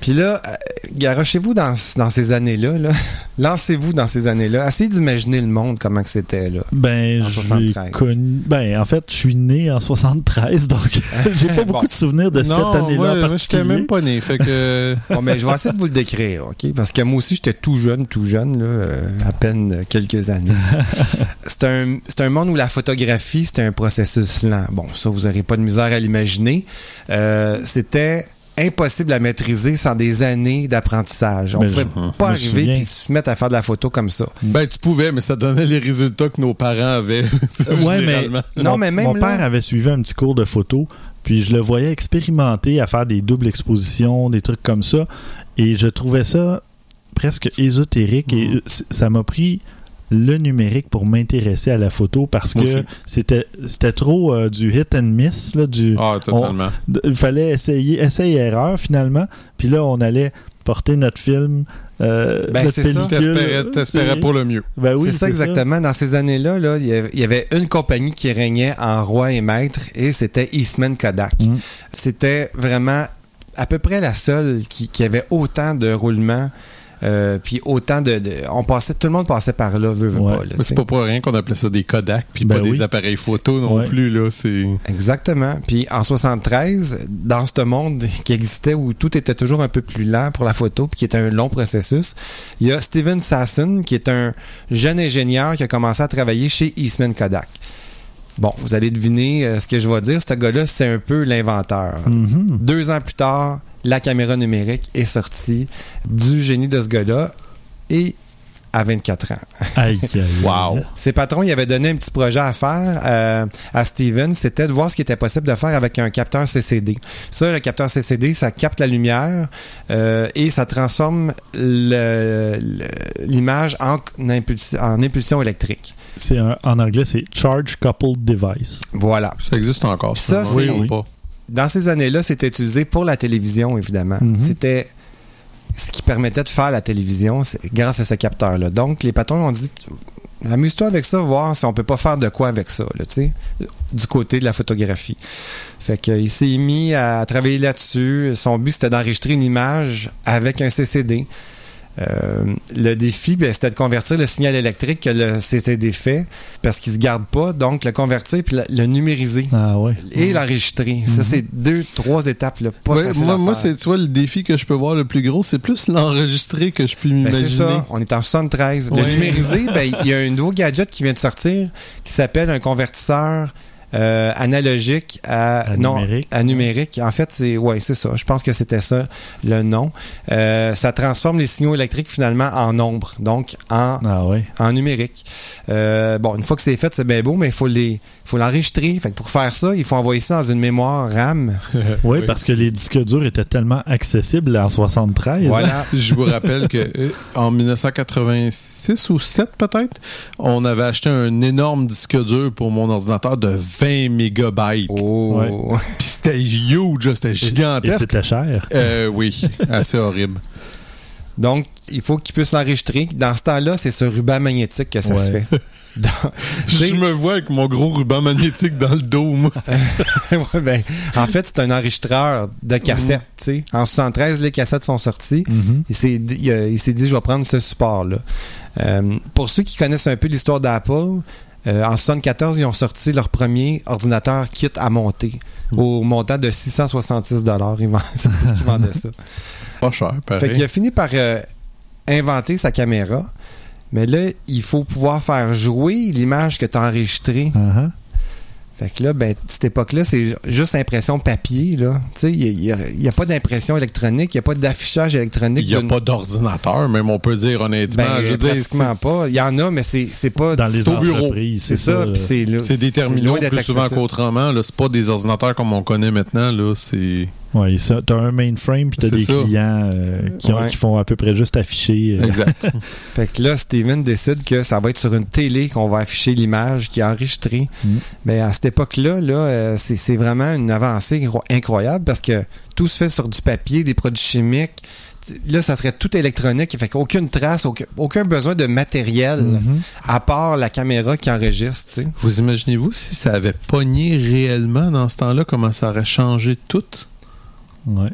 Speaker 5: Puis là, euh, garochez-vous dans, dans ces années-là. Là. Lancez-vous dans ces années-là. Essayez d'imaginer le monde, comment que c'était. là.
Speaker 4: ben,
Speaker 5: En
Speaker 4: j'ai
Speaker 5: 73.
Speaker 4: connu. Ben, en fait, je suis né en 73, donc j'ai pas beaucoup
Speaker 5: Bon.
Speaker 4: de souvenirs de cette année-là.
Speaker 9: moi,
Speaker 4: en
Speaker 9: moi,
Speaker 4: particulier.
Speaker 9: même pas né. Fait que.
Speaker 5: Bon, mais je vais essayer de vous le décrire, OK? Parce que moi aussi, j'étais tout jeune, tout jeune, là, euh, à peine quelques années. c'est un, c'est un monde où la photographie, c'était un processus lent. Bon, ça, vous n'aurez pas de misère à l'imaginer. Euh, c'était impossible à maîtriser sans des années d'apprentissage. On
Speaker 4: Mais
Speaker 5: pouvait
Speaker 4: je-
Speaker 5: pas arriver puis se mettre à faire de la photo comme ça.
Speaker 9: Ben, tu pouvais, mais ça donnait les résultats que nos parents avaient.
Speaker 4: Ouais, mais.
Speaker 5: Non,
Speaker 4: mon,
Speaker 5: mais même
Speaker 4: mon
Speaker 5: là-
Speaker 4: père avait suivi un petit cours de photo, puis je le voyais expérimenter à faire des doubles expositions, des trucs comme ça, et je trouvais ça presque ésotérique,
Speaker 5: Mm.
Speaker 4: et c- ça m'a pris le numérique pour m'intéresser à la photo parce
Speaker 9: Moi
Speaker 4: que c'était c'était trop euh, du hit and miss là, du
Speaker 9: Ah, totalement.
Speaker 4: d- il fallait essayer essai erreur finalement puis là on allait porter notre film euh,
Speaker 5: Ben, c'est ça.
Speaker 9: T'espérais, pour le mieux.
Speaker 4: ben oui,
Speaker 5: c'est ça exactement. Dans ces années-là, là, il y avait- il y avait une compagnie qui régnait en roi et maître et c'était Eastman Kodak.
Speaker 4: Mm.
Speaker 5: C'était vraiment à peu près la seule qui, qui avait autant de roulements. Euh, puis autant de, de- on passait tout le monde passait par là veut, veut
Speaker 4: Ouais.
Speaker 5: pas là,
Speaker 9: c'est pas pour rien qu'on appelait ça des Kodak, puis
Speaker 4: Ben
Speaker 9: pas
Speaker 4: oui.
Speaker 9: des appareils photo non
Speaker 4: Ouais.
Speaker 9: plus, là. C'est.
Speaker 5: Exactement. Puis en 73, dans ce monde qui existait où tout était toujours un peu plus lent pour la photo, puis qui était un long processus, il y a Steven Sasson, qui est un jeune ingénieur qui a commencé à travailler chez Eastman Kodak. Bon, vous allez deviner euh, ce que je vais dire. Ce gars-là, c'est un peu l'inventeur.
Speaker 4: Mhm.
Speaker 5: Deux ans plus tard, la caméra numérique est sortie du génie de ce gars-là et à 24 ans.
Speaker 4: Aïe, aïe, aïe.
Speaker 5: Ses patrons, il avait donné un petit projet à faire euh, à Steven, c'était de voir ce qui était possible de faire avec un capteur CCD. Ça, le capteur CCD, ça capte la lumière euh, et ça transforme l'image en, impulsi- en impulsion électrique.
Speaker 4: C'est en anglais, c'est Charge Coupled Device.
Speaker 5: Voilà.
Speaker 9: Ça existe encore, ça.
Speaker 5: C'est-
Speaker 9: Ou pas.
Speaker 5: Dans ces années-là, c'était utilisé pour la télévision, évidemment.
Speaker 4: Mhm.
Speaker 5: C'était ce qui permettait de faire la télévision grâce à ce capteur-là. Donc, les patrons ont dit amuse-toi avec ça, voir si on peut pas faire de quoi avec ça, là, tu sais, du côté de la photographie. Fait qu'il s'est mis à travailler là-dessus. Son but, c'était d'enregistrer une image avec un CCD. Euh, le défi, ben, c'était de convertir le signal électrique que le CCD fait, parce qu'il se garde pas, donc le convertir puis le, le numériser
Speaker 4: Ah ouais.
Speaker 5: et l'enregistrer. Ça, c'est deux, trois étapes, là, pas
Speaker 9: Ouais, moi, moi c'est, tu vois, le défi que je peux voir le plus gros, c'est plus l'enregistrer que je peux
Speaker 5: Ben,
Speaker 9: m'imaginer.
Speaker 5: c'est ça, on est en 73. Le
Speaker 9: Ouais.
Speaker 5: numérisé, ben, il y a un nouveau gadget qui vient de sortir qui s'appelle un convertisseur euh, analogique à,
Speaker 4: À
Speaker 5: non,
Speaker 4: numérique.
Speaker 5: à numérique. En fait, c'est ouais, c'est ça. Je pense que c'était ça le nom. Euh, ça transforme les signaux électriques finalement en nombre, donc en
Speaker 4: Ah
Speaker 5: en numérique. Euh, bon, une fois que c'est fait, c'est bien beau, mais il faut les faut l'enregistrer. Fait que pour faire ça, il faut envoyer ça dans une mémoire RAM.
Speaker 4: Oui, parce que les disques durs étaient tellement accessibles en 73. hein.
Speaker 5: Voilà.
Speaker 9: Je vous rappelle que euh, en 1986 ou 7 peut-être, on avait acheté un énorme disque dur pour mon ordinateur de 20 mégabytes.
Speaker 5: Oh.
Speaker 9: Puis c'était huge, c'était
Speaker 4: Et
Speaker 9: gigantesque.
Speaker 4: c'était cher.
Speaker 9: Euh, oui, assez horrible.
Speaker 5: Donc, il faut qu'il puisse l'enregistrer. Dans ce temps-là, c'est ce ruban magnétique que ça
Speaker 4: Ouais.
Speaker 5: se fait. Dans-
Speaker 9: Je me vois avec mon gros ruban magnétique dans le dos, moi.
Speaker 5: Ouais, ben, en fait, c'est un enregistreur de cassettes. sais. En 73, les cassettes sont sorties.
Speaker 4: Mhm.
Speaker 5: Il s'est dit, il, a- il s'est dit, je vais prendre ce support-là. Euh, pour ceux qui connaissent un peu l'histoire d'Apple, euh, en 74, ils ont sorti leur premier ordinateur kit à monter au montant de 666 dollars. Ils vend- ils vendaient ça.
Speaker 9: Pas cher,
Speaker 5: Fait
Speaker 9: pareil.
Speaker 5: qu'il a fini par euh, inventer sa caméra. Mais là, il faut pouvoir faire jouer l'image que tu as enregistrée.
Speaker 4: Uh-huh.
Speaker 5: Fait que là, ben, cette époque-là, c'est juste impression papier, là. Tu sais, il n'y a, a pas d'impression électronique, il n'y a pas d'affichage électronique.
Speaker 9: Il n'y a pas d'ordinateur, même on peut dire honnêtement.
Speaker 5: Ben,
Speaker 9: je veux dire,
Speaker 5: pratiquement pas. Il y en a, mais c'est pas
Speaker 4: Dans les
Speaker 5: bureau. C'est ça, puis c'est
Speaker 9: des terminaux plus souvent qu'autrement. C'est pas des ordinateurs comme on connaît maintenant. Là. C'est...
Speaker 4: Ouais, ça, t'as un mainframe puis t'as
Speaker 9: C'est
Speaker 4: des
Speaker 9: ça.
Speaker 4: clients euh, qui, ont-
Speaker 5: Ouais.
Speaker 4: qui font à peu près juste afficher. euh,
Speaker 9: Exact.
Speaker 5: Fait que là, Steven décide que ça va être sur une télé qu'on va afficher l'image qui est enregistrée.
Speaker 4: Mm.
Speaker 5: Mais à cette époque-là, là, euh, c'est vraiment une avancée incro- incroyable parce que tout se fait sur du papier, des produits chimiques. Tu- Là, ça serait tout électronique. Fait qu'aucune trace, aucun, aucun besoin de matériel
Speaker 4: Mhm.
Speaker 5: à part la caméra qui enregistre. tu.
Speaker 9: Vous imaginez-vous si ça avait pogné réellement dans ce temps-là, comment ça aurait changé tout?
Speaker 4: Ouais.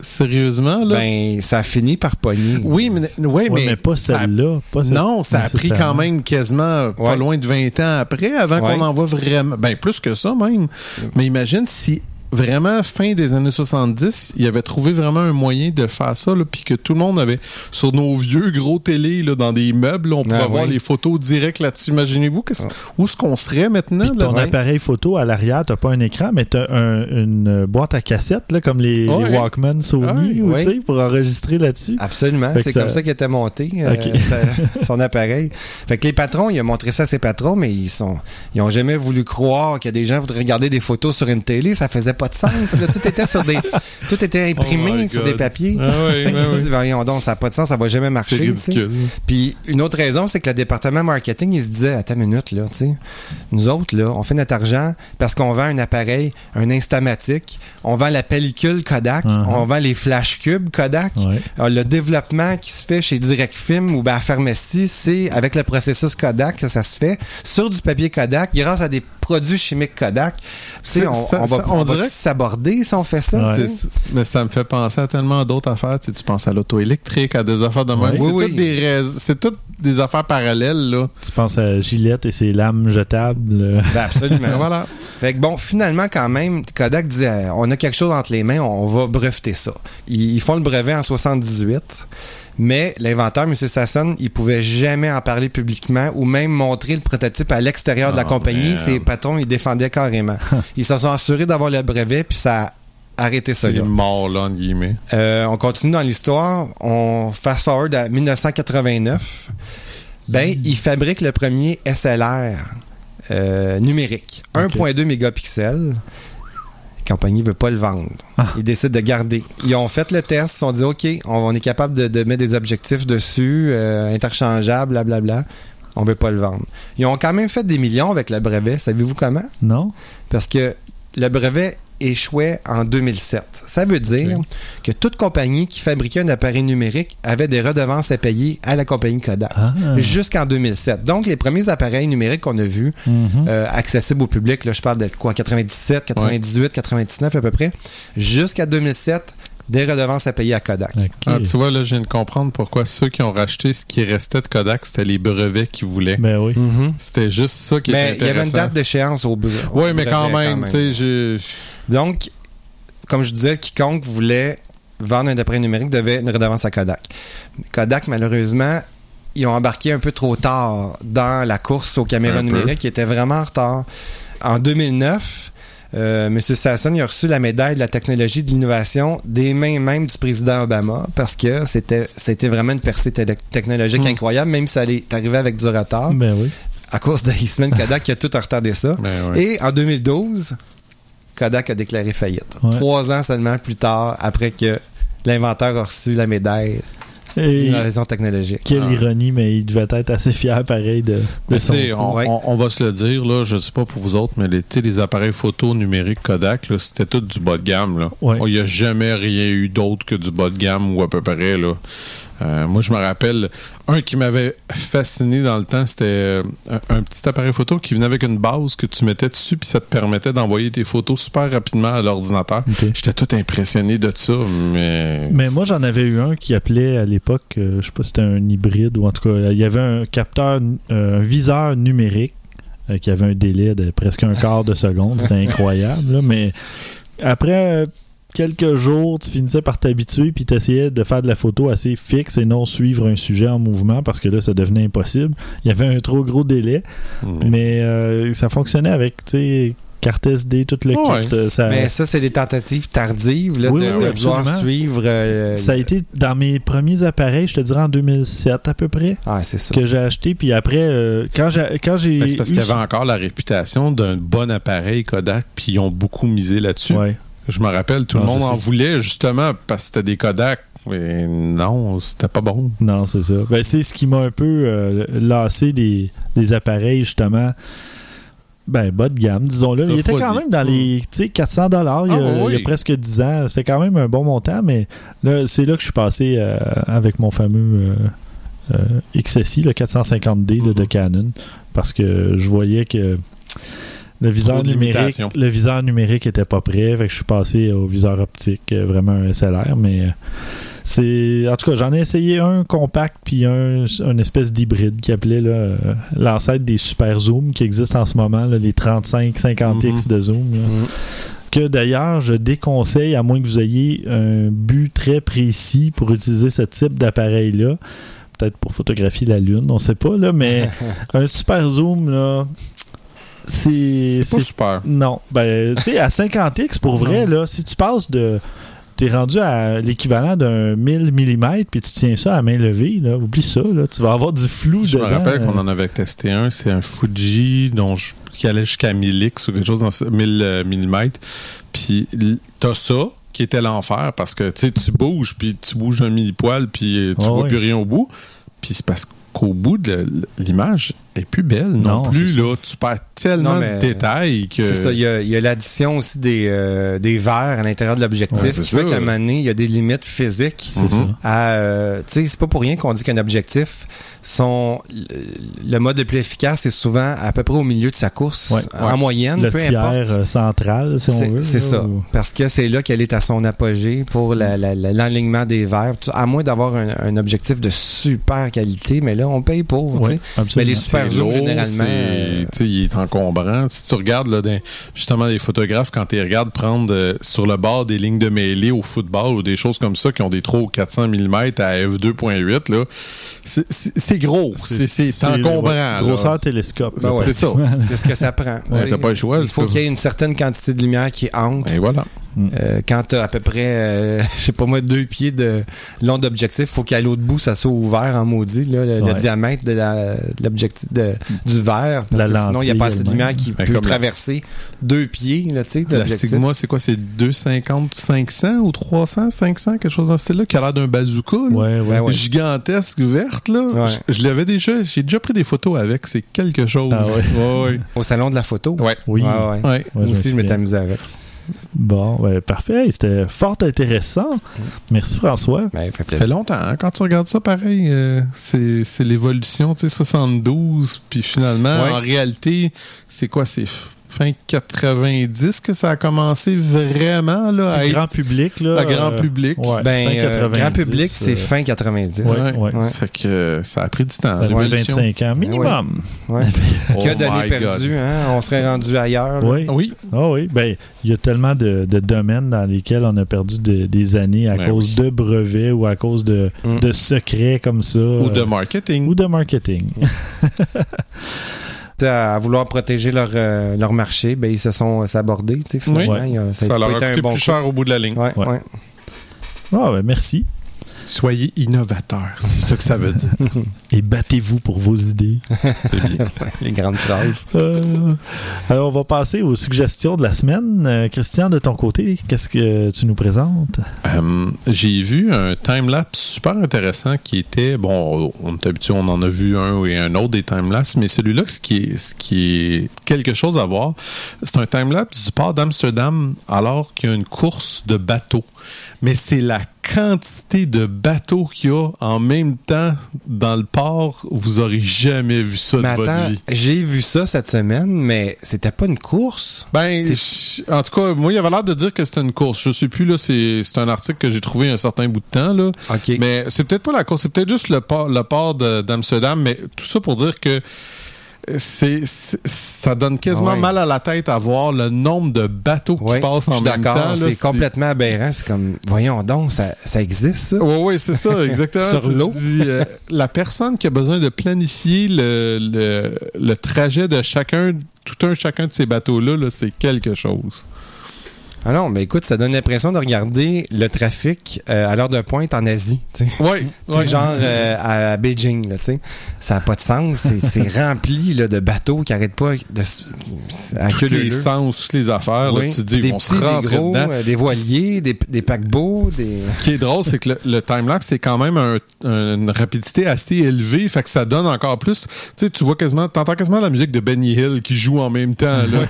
Speaker 9: Sérieusement, là?
Speaker 5: Ben, ça finit par pogner.
Speaker 9: oui, mais, ouais,
Speaker 4: Ouais,
Speaker 9: mais,
Speaker 4: mais, pas
Speaker 9: ça-
Speaker 4: celle-là. pas celle-
Speaker 9: Non, ça a pris quand même quasiment pas
Speaker 5: Ouais.
Speaker 9: loin de 20 ans après avant
Speaker 5: Ouais.
Speaker 9: qu'on en voit vraiment. Ben, plus que ça même. Mais imagine si vraiment fin des années 70, il avait trouvé vraiment un moyen de faire ça, puis que tout le monde avait sur nos vieux gros télé là, dans des meubles, là, on pouvait
Speaker 5: Ah,
Speaker 9: voir
Speaker 5: oui.
Speaker 9: les photos directes là-dessus. Imaginez-vous que c'est- où est-ce qu'on serait maintenant? Là?
Speaker 4: ton
Speaker 5: Ouais.
Speaker 4: appareil photo à l'arrière, t'as pas un écran, mais t'as un- une boîte à cassette, là, comme les, les Walkman Sony, sais, pour enregistrer là-dessus.
Speaker 5: Absolument. C'est
Speaker 4: ça-
Speaker 5: comme ça qu'il était monté, euh, son appareil. Fait que les patrons, il a montré ça à ses patrons, mais ils sont, ils ont jamais voulu croire que des gens voudraient regarder des photos sur une télé. Ça faisait pas de sens. là. Tout était sur des, tout était imprimé
Speaker 9: Oh my
Speaker 5: sur des papiers.
Speaker 9: Ah oui, ben
Speaker 5: qu'ils
Speaker 9: oui.
Speaker 5: disent, voyons donc, ça n'a pas de sens, ça va jamais marcher. Puis une autre raison, c'est que le département marketing, il se disait, attends une minute, là, tu sais, nous autres, là, on fait notre argent parce qu'on vend un appareil, un Instamatic, on vend la pellicule Kodak,
Speaker 4: Uh-huh.
Speaker 5: on vend les flash cubes Kodak.
Speaker 4: Ouais.
Speaker 5: Alors, le développement qui se fait chez Direct Film ou ben, à Pharmacie, c'est avec le processus Kodak que ça se fait sur du papier Kodak grâce à des produits chimiques Kodak. Tu sais, on,
Speaker 9: ça-
Speaker 5: on va,
Speaker 9: ça-
Speaker 5: on
Speaker 9: on
Speaker 5: va
Speaker 9: dirait-
Speaker 5: s'aborder si on fait ça.
Speaker 4: Ouais.
Speaker 9: Mais ça me fait penser à tellement d'autres affaires. Tu, sais, tu penses à l'auto électrique, à des affaires de même.
Speaker 4: Ouais.
Speaker 9: C'est
Speaker 5: Oui,
Speaker 9: toutes
Speaker 5: oui.
Speaker 9: toutes des affaires parallèles, là.
Speaker 4: Tu penses à Gillette et ses lames jetables.
Speaker 5: Ben, absolument.
Speaker 9: voilà.
Speaker 5: Fait que bon, finalement, quand même, Kodak disait, on a quelque chose entre les mains, on va breveter ça. Ils, ils font le brevet en 78. Mais l'inventeur, M. Sasson, il pouvait jamais en parler publiquement ou même montrer le prototype à l'extérieur de la
Speaker 9: Oh,
Speaker 5: compagnie.
Speaker 9: man.
Speaker 5: Ses patrons, ils défendaient carrément. ils se sont assurés d'avoir le brevet, puis ça a arrêté ça
Speaker 9: Il est mort, là, entre guillemets.
Speaker 5: Euh, on continue dans l'histoire. On fast forward à 1989. Ben, il fabrique le premier SLR euh, numérique,
Speaker 4: Ok.
Speaker 5: 1.2 mégapixels. La compagnie veut pas le vendre.
Speaker 4: Ah.
Speaker 5: Ils décident de garder. Ils ont fait le test, ils se sont dit OK, on, on est capable de, de mettre des objectifs dessus, euh, interchangeables, blablabla. On veut pas le vendre. Ils ont quand même fait des millions avec le brevet. Savez-vous comment?
Speaker 4: Non?
Speaker 5: Parce que le brevet échouait en 2007. Ça veut dire que toute compagnie qui fabriquait un appareil numérique avait des redevances à payer à la compagnie Kodak.
Speaker 4: Ah.
Speaker 5: Jusqu'en 2007. Donc, les premiers appareils numériques qu'on a vus,
Speaker 4: Mhm.
Speaker 5: euh, accessibles au public, là, je parle de quoi, 97, 98, 99 à peu près, jusqu'à 2007, des redevances à payer à Kodak.
Speaker 9: Ah, tu vois, là, je viens de comprendre pourquoi ceux qui ont racheté ce qui restait de Kodak, c'était les brevets qu'ils voulaient.
Speaker 4: Ben oui.
Speaker 5: Mhm.
Speaker 9: C'était juste ça qui
Speaker 5: Mais
Speaker 9: était
Speaker 5: il y avait une date d'échéance au bre- au
Speaker 9: Oui, mais
Speaker 5: brevet
Speaker 9: quand même, tu sais.
Speaker 5: Donc, comme je disais, quiconque voulait vendre un appareil numérique devait une redevance à Kodak. Kodak, malheureusement, ils ont embarqué un peu trop tard dans la course aux caméras
Speaker 9: Un peu.
Speaker 5: numériques. Ils étaient vraiment en retard. En 2009, euh, M. Sasson il a reçu la médaille de la technologie de l'innovation des mains même du président Obama parce que c'était c'était vraiment une percée technologique
Speaker 9: Hmm.
Speaker 5: incroyable, même si elle est arrivée avec du retard.
Speaker 4: Ben oui.
Speaker 5: À cause de Eastman Kodak qui a tout retardé ça.
Speaker 9: Ben.
Speaker 5: Et en 2012, Kodak a déclaré faillite.
Speaker 4: Ouais.
Speaker 5: Trois ans seulement plus tard, après que l'inventeur a reçu la médaille
Speaker 4: Et
Speaker 5: d'innovation technologique.
Speaker 4: quelle
Speaker 9: Ah.
Speaker 4: ironie, mais il devait être assez fier pareil de, de
Speaker 9: Mais
Speaker 4: son
Speaker 9: on,
Speaker 5: Ouais.
Speaker 9: on- on va se le dire, là, je sais pas pour vous autres, mais les, tu sais, les appareils photo numériques Kodak, là, c'était tout du bas de gamme. là.
Speaker 4: Ouais.
Speaker 9: Il n'y a jamais rien eu d'autre que du bas de gamme ou à peu près. Là. Euh, moi, je me rappelle, un qui m'avait fasciné dans le temps, c'était euh, un, un petit appareil photo qui venait avec une base que tu mettais dessus, puis ça te permettait d'envoyer tes photos super rapidement à l'ordinateur. J'étais tout impressionné de ça, mais...
Speaker 4: Mais moi, j'en avais eu un qui appelait à l'époque, euh, je sais pas si c'était un hybride ou en tout cas, il y avait un capteur, euh, un viseur numérique qui avait un délai de presque un quart de seconde. C'était incroyable. là, mais après quelques jours, tu finissais par t'habituer puis tu essayais de faire de la photo assez fixe et non suivre un sujet en mouvement parce que là, ça devenait impossible. Il y avait un trop gros délai,
Speaker 9: mais-
Speaker 4: mais euh, ça fonctionnait avec, tu sais, carte SD, tout le
Speaker 9: Ouais.
Speaker 4: kit. Ça,
Speaker 5: Mais ça, c'est des tentatives tardives là,
Speaker 4: Oui,
Speaker 5: de,
Speaker 4: oui,
Speaker 5: de vouloir suivre. euh,
Speaker 4: ça a été dans mes premiers appareils, je te dirais en 2007 à peu près.
Speaker 5: Ah, c'est ça.
Speaker 4: que j'ai acheté puis après euh, quand j'ai quand j'ai
Speaker 9: Ben, c'est parce
Speaker 4: eu
Speaker 9: qu'il y avait encore la réputation d'un bon appareil Kodak, puis ils ont beaucoup misé là-dessus.
Speaker 4: ouais.
Speaker 9: Je me rappelle, tout le monde en voulait justement parce que c'était des Kodak. Mais non, c'était pas bon.
Speaker 4: Non, c'est ça. Ben, c'est ce qui m'a un peu euh, lassé des, des appareils, justement. Ben, bas de gamme, disons-le. Il était quand même dans les tu sais, 400 dollars il, y a-
Speaker 9: Ah, oui.
Speaker 4: il y a presque 10 ans. C'est quand même un bon montant, mais là, c'est là que je suis passé euh, avec mon fameux euh, XSI, le 450D là, de
Speaker 9: Mhm.
Speaker 4: Canon, parce que je voyais que le viseur numérique le viseur numérique était pas prêt, fait que je suis passé au viseur optique, euh, vraiment un SLR, mais euh, c'est en tout cas j'en ai essayé un compact puis un une espèce d'hybride qui appelait euh, l'ancêtre des super zoom qui existent en ce moment là, les 35 50 x
Speaker 9: Mhm.
Speaker 4: de zoom là.
Speaker 5: Mhm.
Speaker 4: que d'ailleurs je déconseille à moins que vous ayez un but très précis pour utiliser ce type d'appareil là peut-être pour photographier la lune on sait pas là mais un super zoom là c'est
Speaker 9: C'est pas super.
Speaker 4: non. Ben, tu sais, à 50x, pour vrai, là, si tu passes de. T'es rendu à l'équivalent d'un 1000 mm, puis tu tiens ça à main levée, là, oublie ça, là, tu vas avoir du flou
Speaker 9: Je me rappelle qu'on en avait testé un, c'est un Fuji dont je- qui allait jusqu'à 1000x ou quelque chose dans ce 1000 mm. Puis l- t'as ça qui était l'enfer parce que tu bouges, puis tu bouges un mini-poil, puis euh, tu
Speaker 4: Ah
Speaker 9: vois plus rien au bout. Puis c'est parce qu'au bout de l'image est plus belle non,
Speaker 4: Non,
Speaker 9: plus. Là, tu perds tellement
Speaker 5: Non, mais-
Speaker 9: de détails que.
Speaker 5: C'est ça, il y a, l'addition aussi des, euh, des verres à l'intérieur de l'objectif,
Speaker 9: Ouais,
Speaker 5: qui fait
Speaker 9: ça.
Speaker 5: qu'à un moment donné, il y a des limites physiques
Speaker 4: C'est
Speaker 5: tu sais, c'est pas pour rien qu'on dit qu'un objectif, son, le, mode le plus efficace est souvent à peu près au milieu de sa course,
Speaker 4: Ouais.
Speaker 5: en moyenne,
Speaker 4: Le
Speaker 5: peu
Speaker 4: tiers
Speaker 5: importe.
Speaker 4: euh, central, si on
Speaker 5: C'est
Speaker 4: veut.
Speaker 5: c'est ça.
Speaker 4: ou-
Speaker 5: Parce que c'est là qu'elle est à son apogée pour la- la- la- l'enlignement des verres. À moins d'avoir un, un objectif de super qualité, mais là, on paye pour. Mais les
Speaker 9: C'est lourd,
Speaker 5: généralement. euh,
Speaker 9: tu sais, il est encombrant. Si tu regardes là, dans- justement les photographes, quand tu les regardes prendre euh, sur le bord des lignes de mêlée au football ou des choses comme ça qui ont des trous 400 mm à f2.8, là, c'est- gros. C'est encombrant. là.
Speaker 4: Grosseur télescope.
Speaker 5: Ben ouais.
Speaker 9: C'est ça.
Speaker 5: c'est ce que ça prend.
Speaker 9: Ouais,
Speaker 5: tu
Speaker 9: pas le choix,
Speaker 5: Il faut qu'il y ait une certaine quantité de lumière qui entre.
Speaker 9: Et voilà.
Speaker 5: Euh, quand t'as à peu près, euh, je sais pas moi, deux pieds de long d'objectif, faut qu'à l'autre bout, ça soit ouvert en maudit, là, le, diamètre de l'objectif de, du verre. Parce
Speaker 4: La
Speaker 5: que sinon, il n'y a pas assez de lumière qui
Speaker 9: Ben,
Speaker 5: peut
Speaker 9: la-
Speaker 5: traverser deux pieds, là, tu sais, de
Speaker 9: La. Sigma, c'est quoi? C'est 250, 500 ou 300, 500, quelque chose dans ce style-là, qui a l'air d'un bazooka. là.
Speaker 4: Ouais, ouais.
Speaker 5: Ben ouais.
Speaker 9: Gigantesque, verte, là. Je, je l'avais déjà, j'ai déjà pris des photos avec, c'est quelque chose.
Speaker 4: Ah.
Speaker 5: Au salon de la photo?
Speaker 9: Ouais.
Speaker 4: Oui.
Speaker 5: Moi aussi, je m'étais amusé avec.
Speaker 4: Bon, parfait. C'était fort intéressant. Merci, François.
Speaker 5: Ben, ça fait
Speaker 9: Ça
Speaker 5: plaisir.
Speaker 9: fait longtemps, hein, quand tu regardes ça, pareil, euh, c'est c'est l'évolution, tu sais, 72, puis finalement,
Speaker 5: Ouais.
Speaker 9: en réalité, c'est quoi, c'est fin 90 que ça a commencé vraiment, là, à
Speaker 4: C'est
Speaker 9: être
Speaker 4: grand public, là.
Speaker 9: à grand
Speaker 4: euh,
Speaker 9: public.
Speaker 4: ouais,
Speaker 5: Ben,
Speaker 4: fin
Speaker 5: euh,
Speaker 4: 90,
Speaker 5: grand public, c'est
Speaker 4: euh,
Speaker 5: fin 90.
Speaker 4: Ouais, ouais.
Speaker 5: Ouais.
Speaker 9: Ça que euh, ça a pris du temps.
Speaker 4: Arrivé
Speaker 9: l'évolution.
Speaker 4: 25 ans minimum.
Speaker 5: Ouais.
Speaker 9: Oh
Speaker 5: que d'années
Speaker 9: God.
Speaker 5: perdues, hein? On serait rendu ailleurs. là.
Speaker 4: Oui.
Speaker 9: Oui,
Speaker 4: Ah oui, ben il y a tellement de, de domaines dans lesquels on a perdu de- des années à
Speaker 9: Ben
Speaker 4: cause
Speaker 9: oui.
Speaker 4: de brevets ou à cause de,
Speaker 5: Mm.
Speaker 4: de secrets comme ça.
Speaker 9: ou de
Speaker 4: euh,
Speaker 9: marketing.
Speaker 4: ou de marketing.
Speaker 5: à vouloir protéger leur, euh, leur marché, ben, ils se sont euh, sabordés, tu sais, finalement.
Speaker 9: Oui.
Speaker 5: Il y a-
Speaker 9: Ça,
Speaker 5: a pas
Speaker 9: leur a
Speaker 5: été un
Speaker 9: coûté
Speaker 5: bon
Speaker 9: plus
Speaker 5: coup.
Speaker 9: cher au bout de la ligne.
Speaker 5: Ouais,
Speaker 4: Ouais.
Speaker 5: ouais.
Speaker 4: Ah ben merci.
Speaker 9: Soyez innovateurs, c'est ça que ça veut dire.
Speaker 4: Et battez-vous pour vos idées.
Speaker 9: C'est bien.
Speaker 5: Les grandes phrases.
Speaker 4: Euh, alors on va passer aux suggestions de la semaine. Euh, Christian, de ton côté, qu'est-ce que tu nous présentes?
Speaker 9: Euh, J'ai vu un time-lapse super intéressant qui était, bon, on est habitué, on en a vu un et un autre des time-lapse, mais celui-là, ce qui est, ce qui est quelque chose à voir, c'est un time-lapse du port d'Amsterdam alors qu'il y a une course de bateaux. Mais c'est la quantité de bateaux qu'il y a en même temps dans le port, vous aurez jamais vu ça
Speaker 5: Mais
Speaker 9: de votre vie.
Speaker 5: j'ai vu ça cette semaine, mais c'était pas une course?
Speaker 9: Ben, en tout cas, moi, il avait l'air de dire que c'était une course. Je sais plus, là, c'est un article que j'ai trouvé un certain bout de temps, là.
Speaker 5: OK.
Speaker 9: Mais c'est peut-être pas la course, c'est peut-être juste le port, le port d'Amsterdam, mais tout ça pour dire que c'est ça donne quasiment
Speaker 5: Ouais.
Speaker 9: mal à la tête à voir le nombre de bateaux
Speaker 5: Ouais,
Speaker 9: qui passent en même temps.
Speaker 5: c'est complètement aberrant. C'est comme, voyons donc, ça, ça existe, ça?
Speaker 9: Oui, oui, c'est ça, exactement.
Speaker 5: Sur l'eau?
Speaker 9: euh, la personne qui a besoin de planifier le, le, le trajet de chacun, tout un chacun de ces bateaux-là, là, c'est quelque chose.
Speaker 5: Ah non, mais écoute, ça donne l'impression de regarder le trafic euh, à l'heure de pointe en Asie. Tu sais.
Speaker 9: Ouais,
Speaker 5: genre euh, à Beijing, là, tu sais. Ça n'a pas de sens. C'est- rempli là, de bateaux qui arrêtent pas de, à
Speaker 9: Tous les sens, toutes les affaires, là,
Speaker 5: Oui.
Speaker 9: tu te dis, ils
Speaker 5: des
Speaker 9: vont se
Speaker 5: petits, des gros,
Speaker 9: dedans.
Speaker 5: euh, des voiliers, des, des paquebots, des...
Speaker 9: Ce qui est drôle, c'est que le, le timelapse, c'est quand même un- une rapidité assez élevée, fait que ça donne encore plus. Tu sais, tu vois quasiment, t'entends quasiment la musique de Benny Hill qui joue en même temps, là.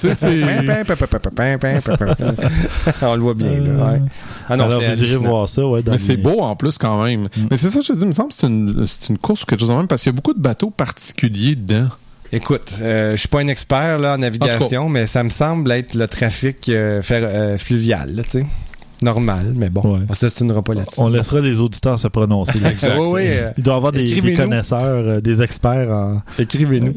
Speaker 5: On le voit bien, là. Ouais. Ah non,
Speaker 4: Alors, vous irez voir ça, ouais. dans
Speaker 9: Mais c'est beau en plus quand même. Mais c'est ça, je te dis, il me semble que c'est une, c'est une course ou quelque chose de même parce qu'il y a beaucoup de bateaux particuliers dedans.
Speaker 5: Écoute, euh, je suis pas un expert là, en navigation, mais ça me semble être le trafic euh, fer- euh, fluvial, tu sais. Normal, mais bon,
Speaker 4: Ouais.
Speaker 5: on s'ostinera pas là-dessus.
Speaker 4: On laissera les auditeurs se prononcer. là-dessus.
Speaker 5: Oui, oui, euh,
Speaker 4: Il doit y avoir des, des connaisseurs, euh, des experts en.
Speaker 5: Écrivez-nous.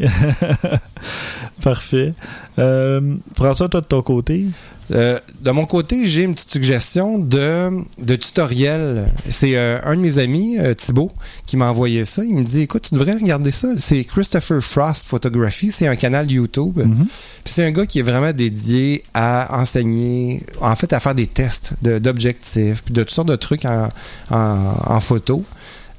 Speaker 4: Parfait. Euh, François, toi de ton côté?
Speaker 5: Euh, de mon côté, j'ai une petite suggestion de, de tutoriel. C'est euh, un de mes amis, euh, Thibaut, qui m'a envoyé ça. Il me dit Écoute, tu devrais regarder ça. C'est Christopher Frost Photography. C'est un canal YouTube.
Speaker 4: Mhm.
Speaker 5: C'est un gars qui est vraiment dédié à enseigner, en fait, à faire des tests de- d'objectifs, puis de toutes sortes de trucs en, en, en photo.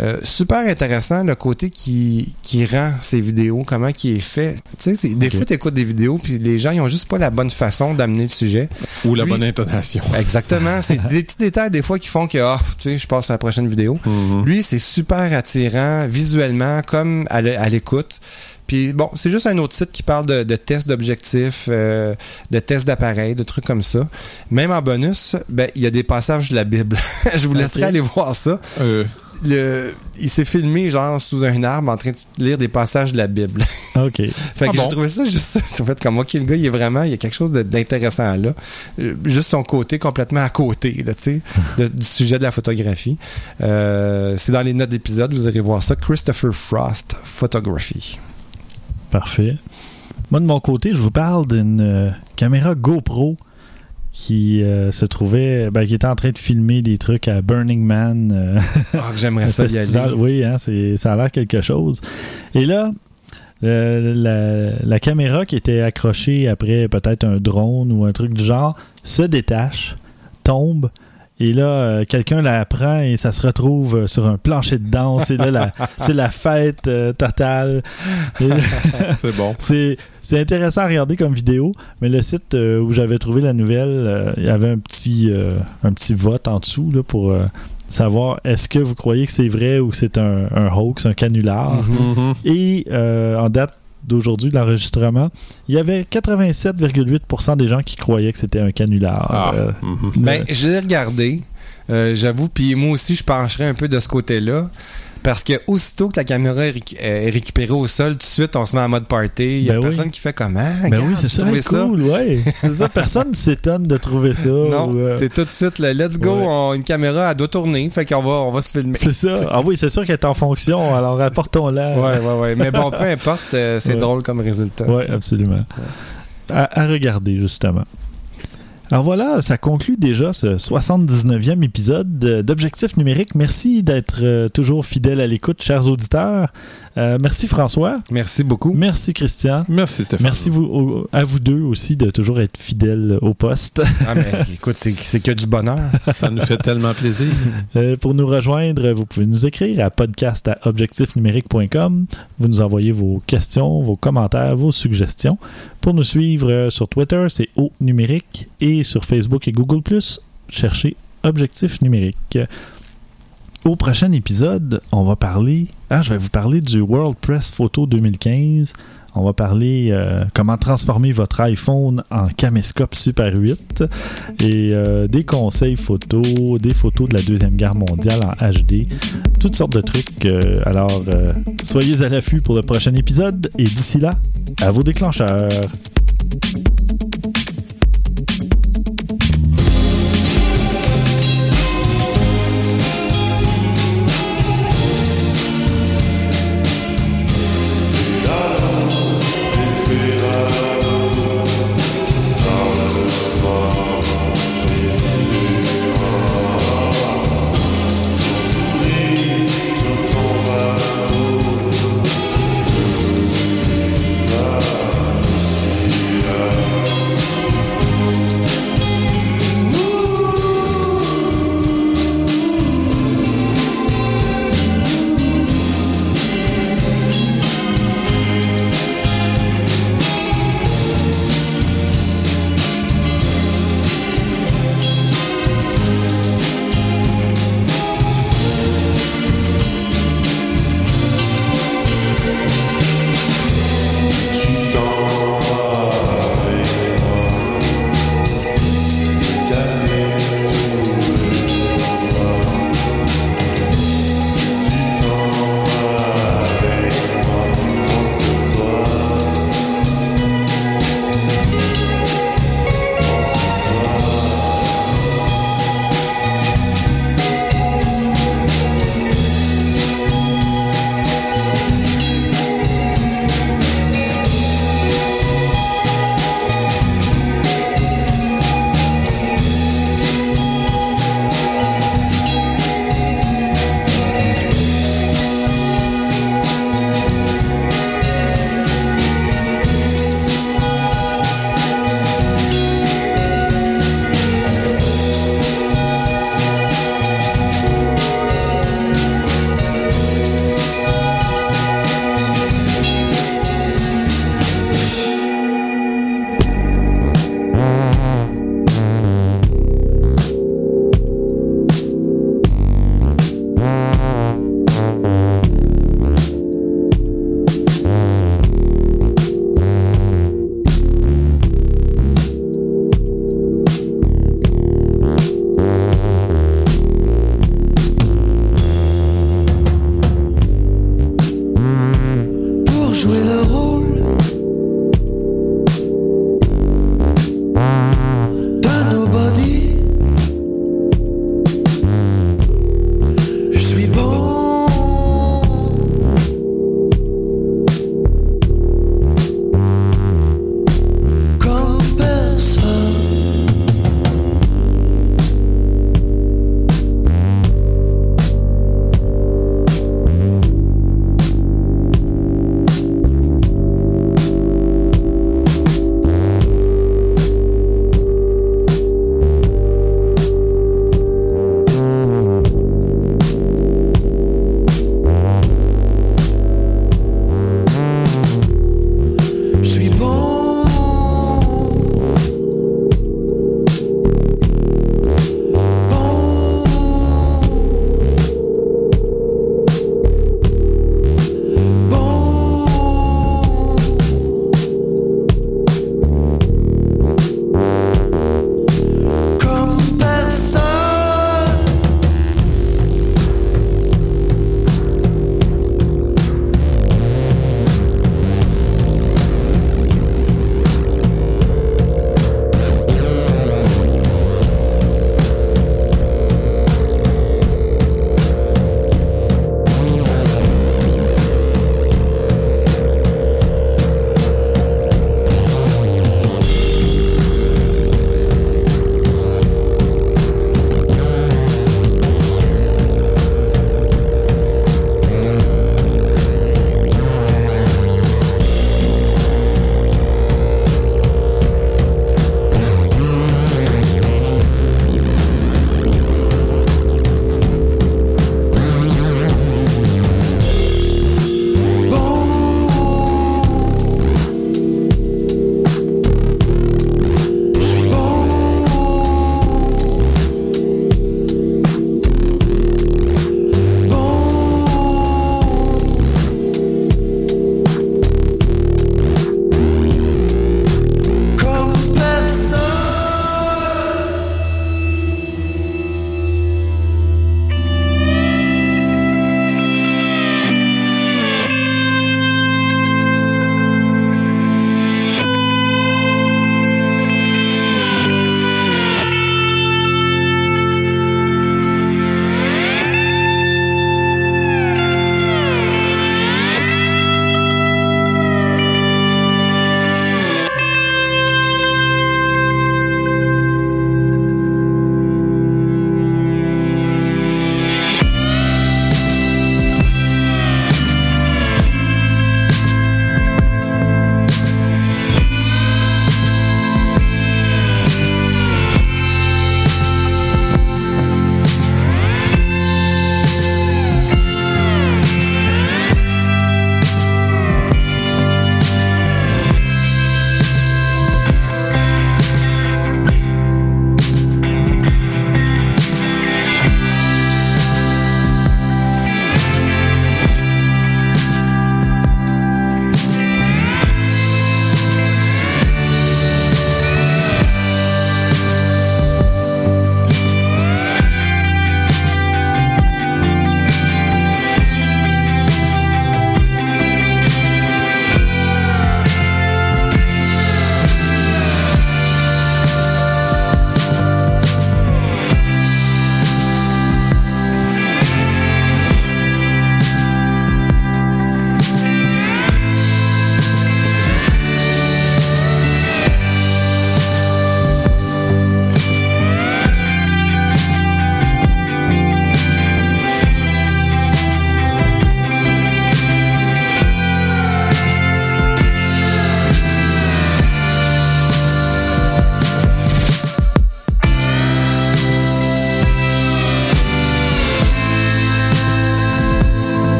Speaker 5: Euh, super intéressant le côté qui, qui rend ces vidéos, comment qui est fait. Tu sais, des fois, tu écoutes des vidéos, puis les gens, ils ont juste pas la bonne façon d'amener le sujet.
Speaker 9: Ou la
Speaker 5: Lui-
Speaker 9: bonne intonation.
Speaker 5: Exactement. C'est des petits détails des fois qui font que, ah, tu sais, je passe à la prochaine vidéo.
Speaker 9: Mhm.
Speaker 5: Lui, c'est super attirant visuellement, comme à l'é- à l'écoute. Puis bon, c'est juste un autre site qui parle de, de tests d'objectifs, euh, de tests d'appareils, de trucs comme ça. Même en bonus, ben il y a des passages de la Bible. Je vous laisserai aller voir ça.
Speaker 9: Euh,
Speaker 5: Le, il s'est filmé genre sous un arbre en train de lire des passages de la Bible.
Speaker 4: OK.
Speaker 5: Fait
Speaker 9: Ah
Speaker 5: que
Speaker 9: bon?
Speaker 5: j'ai trouvé ça juste en fait comme ok le gars il est vraiment il y a quelque chose d'intéressant là Euh, juste son côté complètement à côté là tu sais du sujet de la photographie Euh, c'est dans les notes d'épisode vous irez voir ça Christopher Frost Photography
Speaker 4: Parfait. Moi, de mon côté, je vous parle d'une euh, caméra GoPro qui euh, se trouvait, ben, qui était en train de filmer des trucs à Burning Man. euh,
Speaker 5: ah j'aimerais ça y
Speaker 4: festival.
Speaker 5: aller
Speaker 4: Oui, hein, c'est, ça a l'air quelque chose. Et là, euh, la, la caméra qui était accrochée après peut-être un drone ou un truc du genre se détache, tombe. Et là, euh, quelqu'un la prend et ça se retrouve euh, sur un plancher de danse. Et là, la- c'est la fête euh, totale. Et-
Speaker 9: c'est bon.
Speaker 4: c'est, c'est intéressant à regarder comme vidéo, mais le site euh, où j'avais trouvé la nouvelle, euh, il y avait un petit, euh, un petit vote en dessous là, pour euh, savoir est-ce que vous croyez que c'est vrai ou c'est un, un hoax, un canular.
Speaker 9: Mhm.
Speaker 4: Et euh, en date d'aujourd'hui, de l'enregistrement, il y avait 87,8% des gens qui croyaient que c'était un canular.
Speaker 9: Ah.
Speaker 4: Euh,
Speaker 9: Mhm.
Speaker 5: ben je l'ai regardé euh, j'avoue puis moi aussi je pencherais un peu de ce côté là parce que aussitôt que la caméra est, récu- est récupérée au sol, tout de suite, on se met en mode party. Il y a
Speaker 4: Ben oui.
Speaker 5: personne qui fait comment?
Speaker 4: ben oui, c'est ça, cool, ouais. C'est ça, personne s'étonne de trouver ça.
Speaker 5: Non,
Speaker 4: euh,
Speaker 5: c'est tout de suite le let's go.
Speaker 4: Ouais.
Speaker 5: on- une caméra, elle doit tourner. Fait qu'on va, on va se filmer.
Speaker 4: c'est ça. Ah oui, c'est sûr qu'elle est en fonction, alors apportons-la.
Speaker 5: Ouais, ouais, ouais. Mais bon, peu importe, euh, c'est
Speaker 4: Ouais.
Speaker 5: drôle comme résultat.
Speaker 4: Oui,
Speaker 5: t'sais.
Speaker 4: absolument. À, à regarder, justement. Alors voilà, ça conclut déjà ce 79e épisode de- d'Objectif numérique. Merci d'être euh, toujours fidèle à l'écoute, chers auditeurs. Euh, merci François.
Speaker 5: Merci beaucoup.
Speaker 4: Merci Christian.
Speaker 9: Merci Stéphane.
Speaker 4: Merci vous, au- à vous deux aussi de toujours être fidèles au poste.
Speaker 5: Ah, mais écoute, c'est, c'est que du bonheur.
Speaker 9: Ça nous fait tellement plaisir.
Speaker 4: Euh, pour nous rejoindre, vous pouvez nous écrire à podcast à objectifnumérique.com. Vous nous envoyez vos questions, vos commentaires, vos suggestions. Pour nous suivre euh, sur Twitter, c'est au numérique et sur Facebook et Google cherchez Objectif numérique. Au prochain épisode, on va parler. Ah, je vais vous parler du World Press Photo 2015. On va parler euh, comment transformer votre iPhone en caméscope Super 8 et euh, des conseils photos, des photos de la Deuxième Guerre mondiale en HD, toutes sortes de trucs. euh, alors, soyez à l'affût pour le prochain épisode et d'ici là, à vos déclencheurs.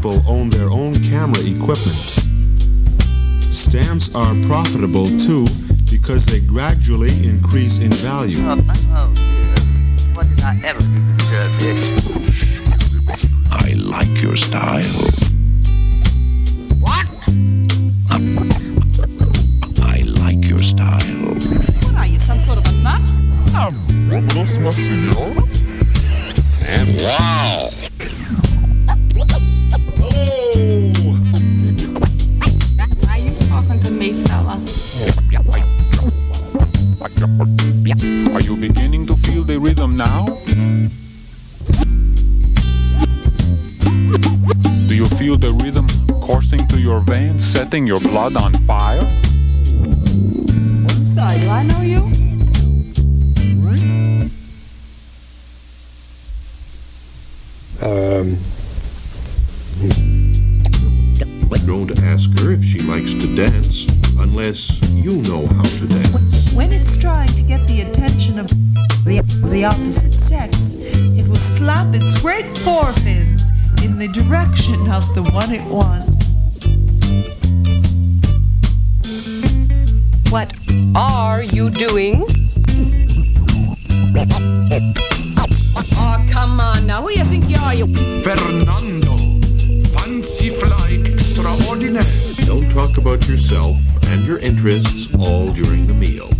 Speaker 7: People own their own camera equipment. Stamps are profitable too
Speaker 10: setting your blood on fire?
Speaker 6: I'm sorry, do I know you?
Speaker 7: Um. Don't ask her if she likes to dance unless you know how to dance.
Speaker 11: When it's trying to get the attention of the, the opposite sex, it will slap its great forefins in the direction of the one it wants.
Speaker 12: What are you doing? Oh, come on now. Who do you think you are, you?
Speaker 10: Fernando, fancy fly extraordinaire.
Speaker 7: Don't talk about yourself and your interests all during the meal.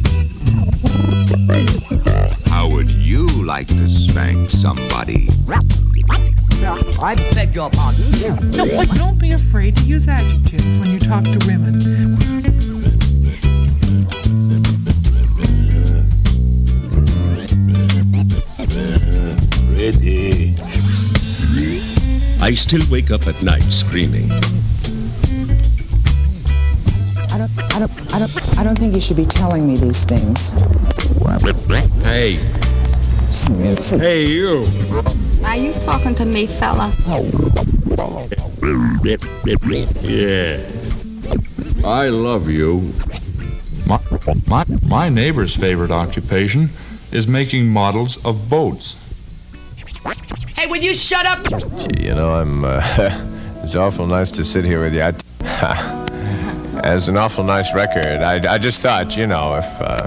Speaker 13: How would you like to spank somebody?
Speaker 8: I beg your pardon.
Speaker 11: Don't, don't be afraid to use adjectives when you talk to women.
Speaker 10: Ready.
Speaker 13: I still wake up at night screaming.
Speaker 14: I don't, I don't, I don't, I don't think you should be telling me these things.
Speaker 10: Hey. Hey, you.
Speaker 6: Are you talking to me, fella?
Speaker 10: Yeah.
Speaker 7: I love you.
Speaker 10: My, my, my neighbor's favorite occupation is making models of boats.
Speaker 12: Hey, would you shut up?
Speaker 15: Gee, you know, I'm. Uh, it's awful nice to sit here with you. I, as an awful nice record, I, I just thought, you know, if. Uh,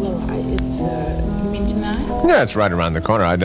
Speaker 6: Well, I, it's, uh, you mean tonight?
Speaker 15: yeah, it's right around the corner. I don't.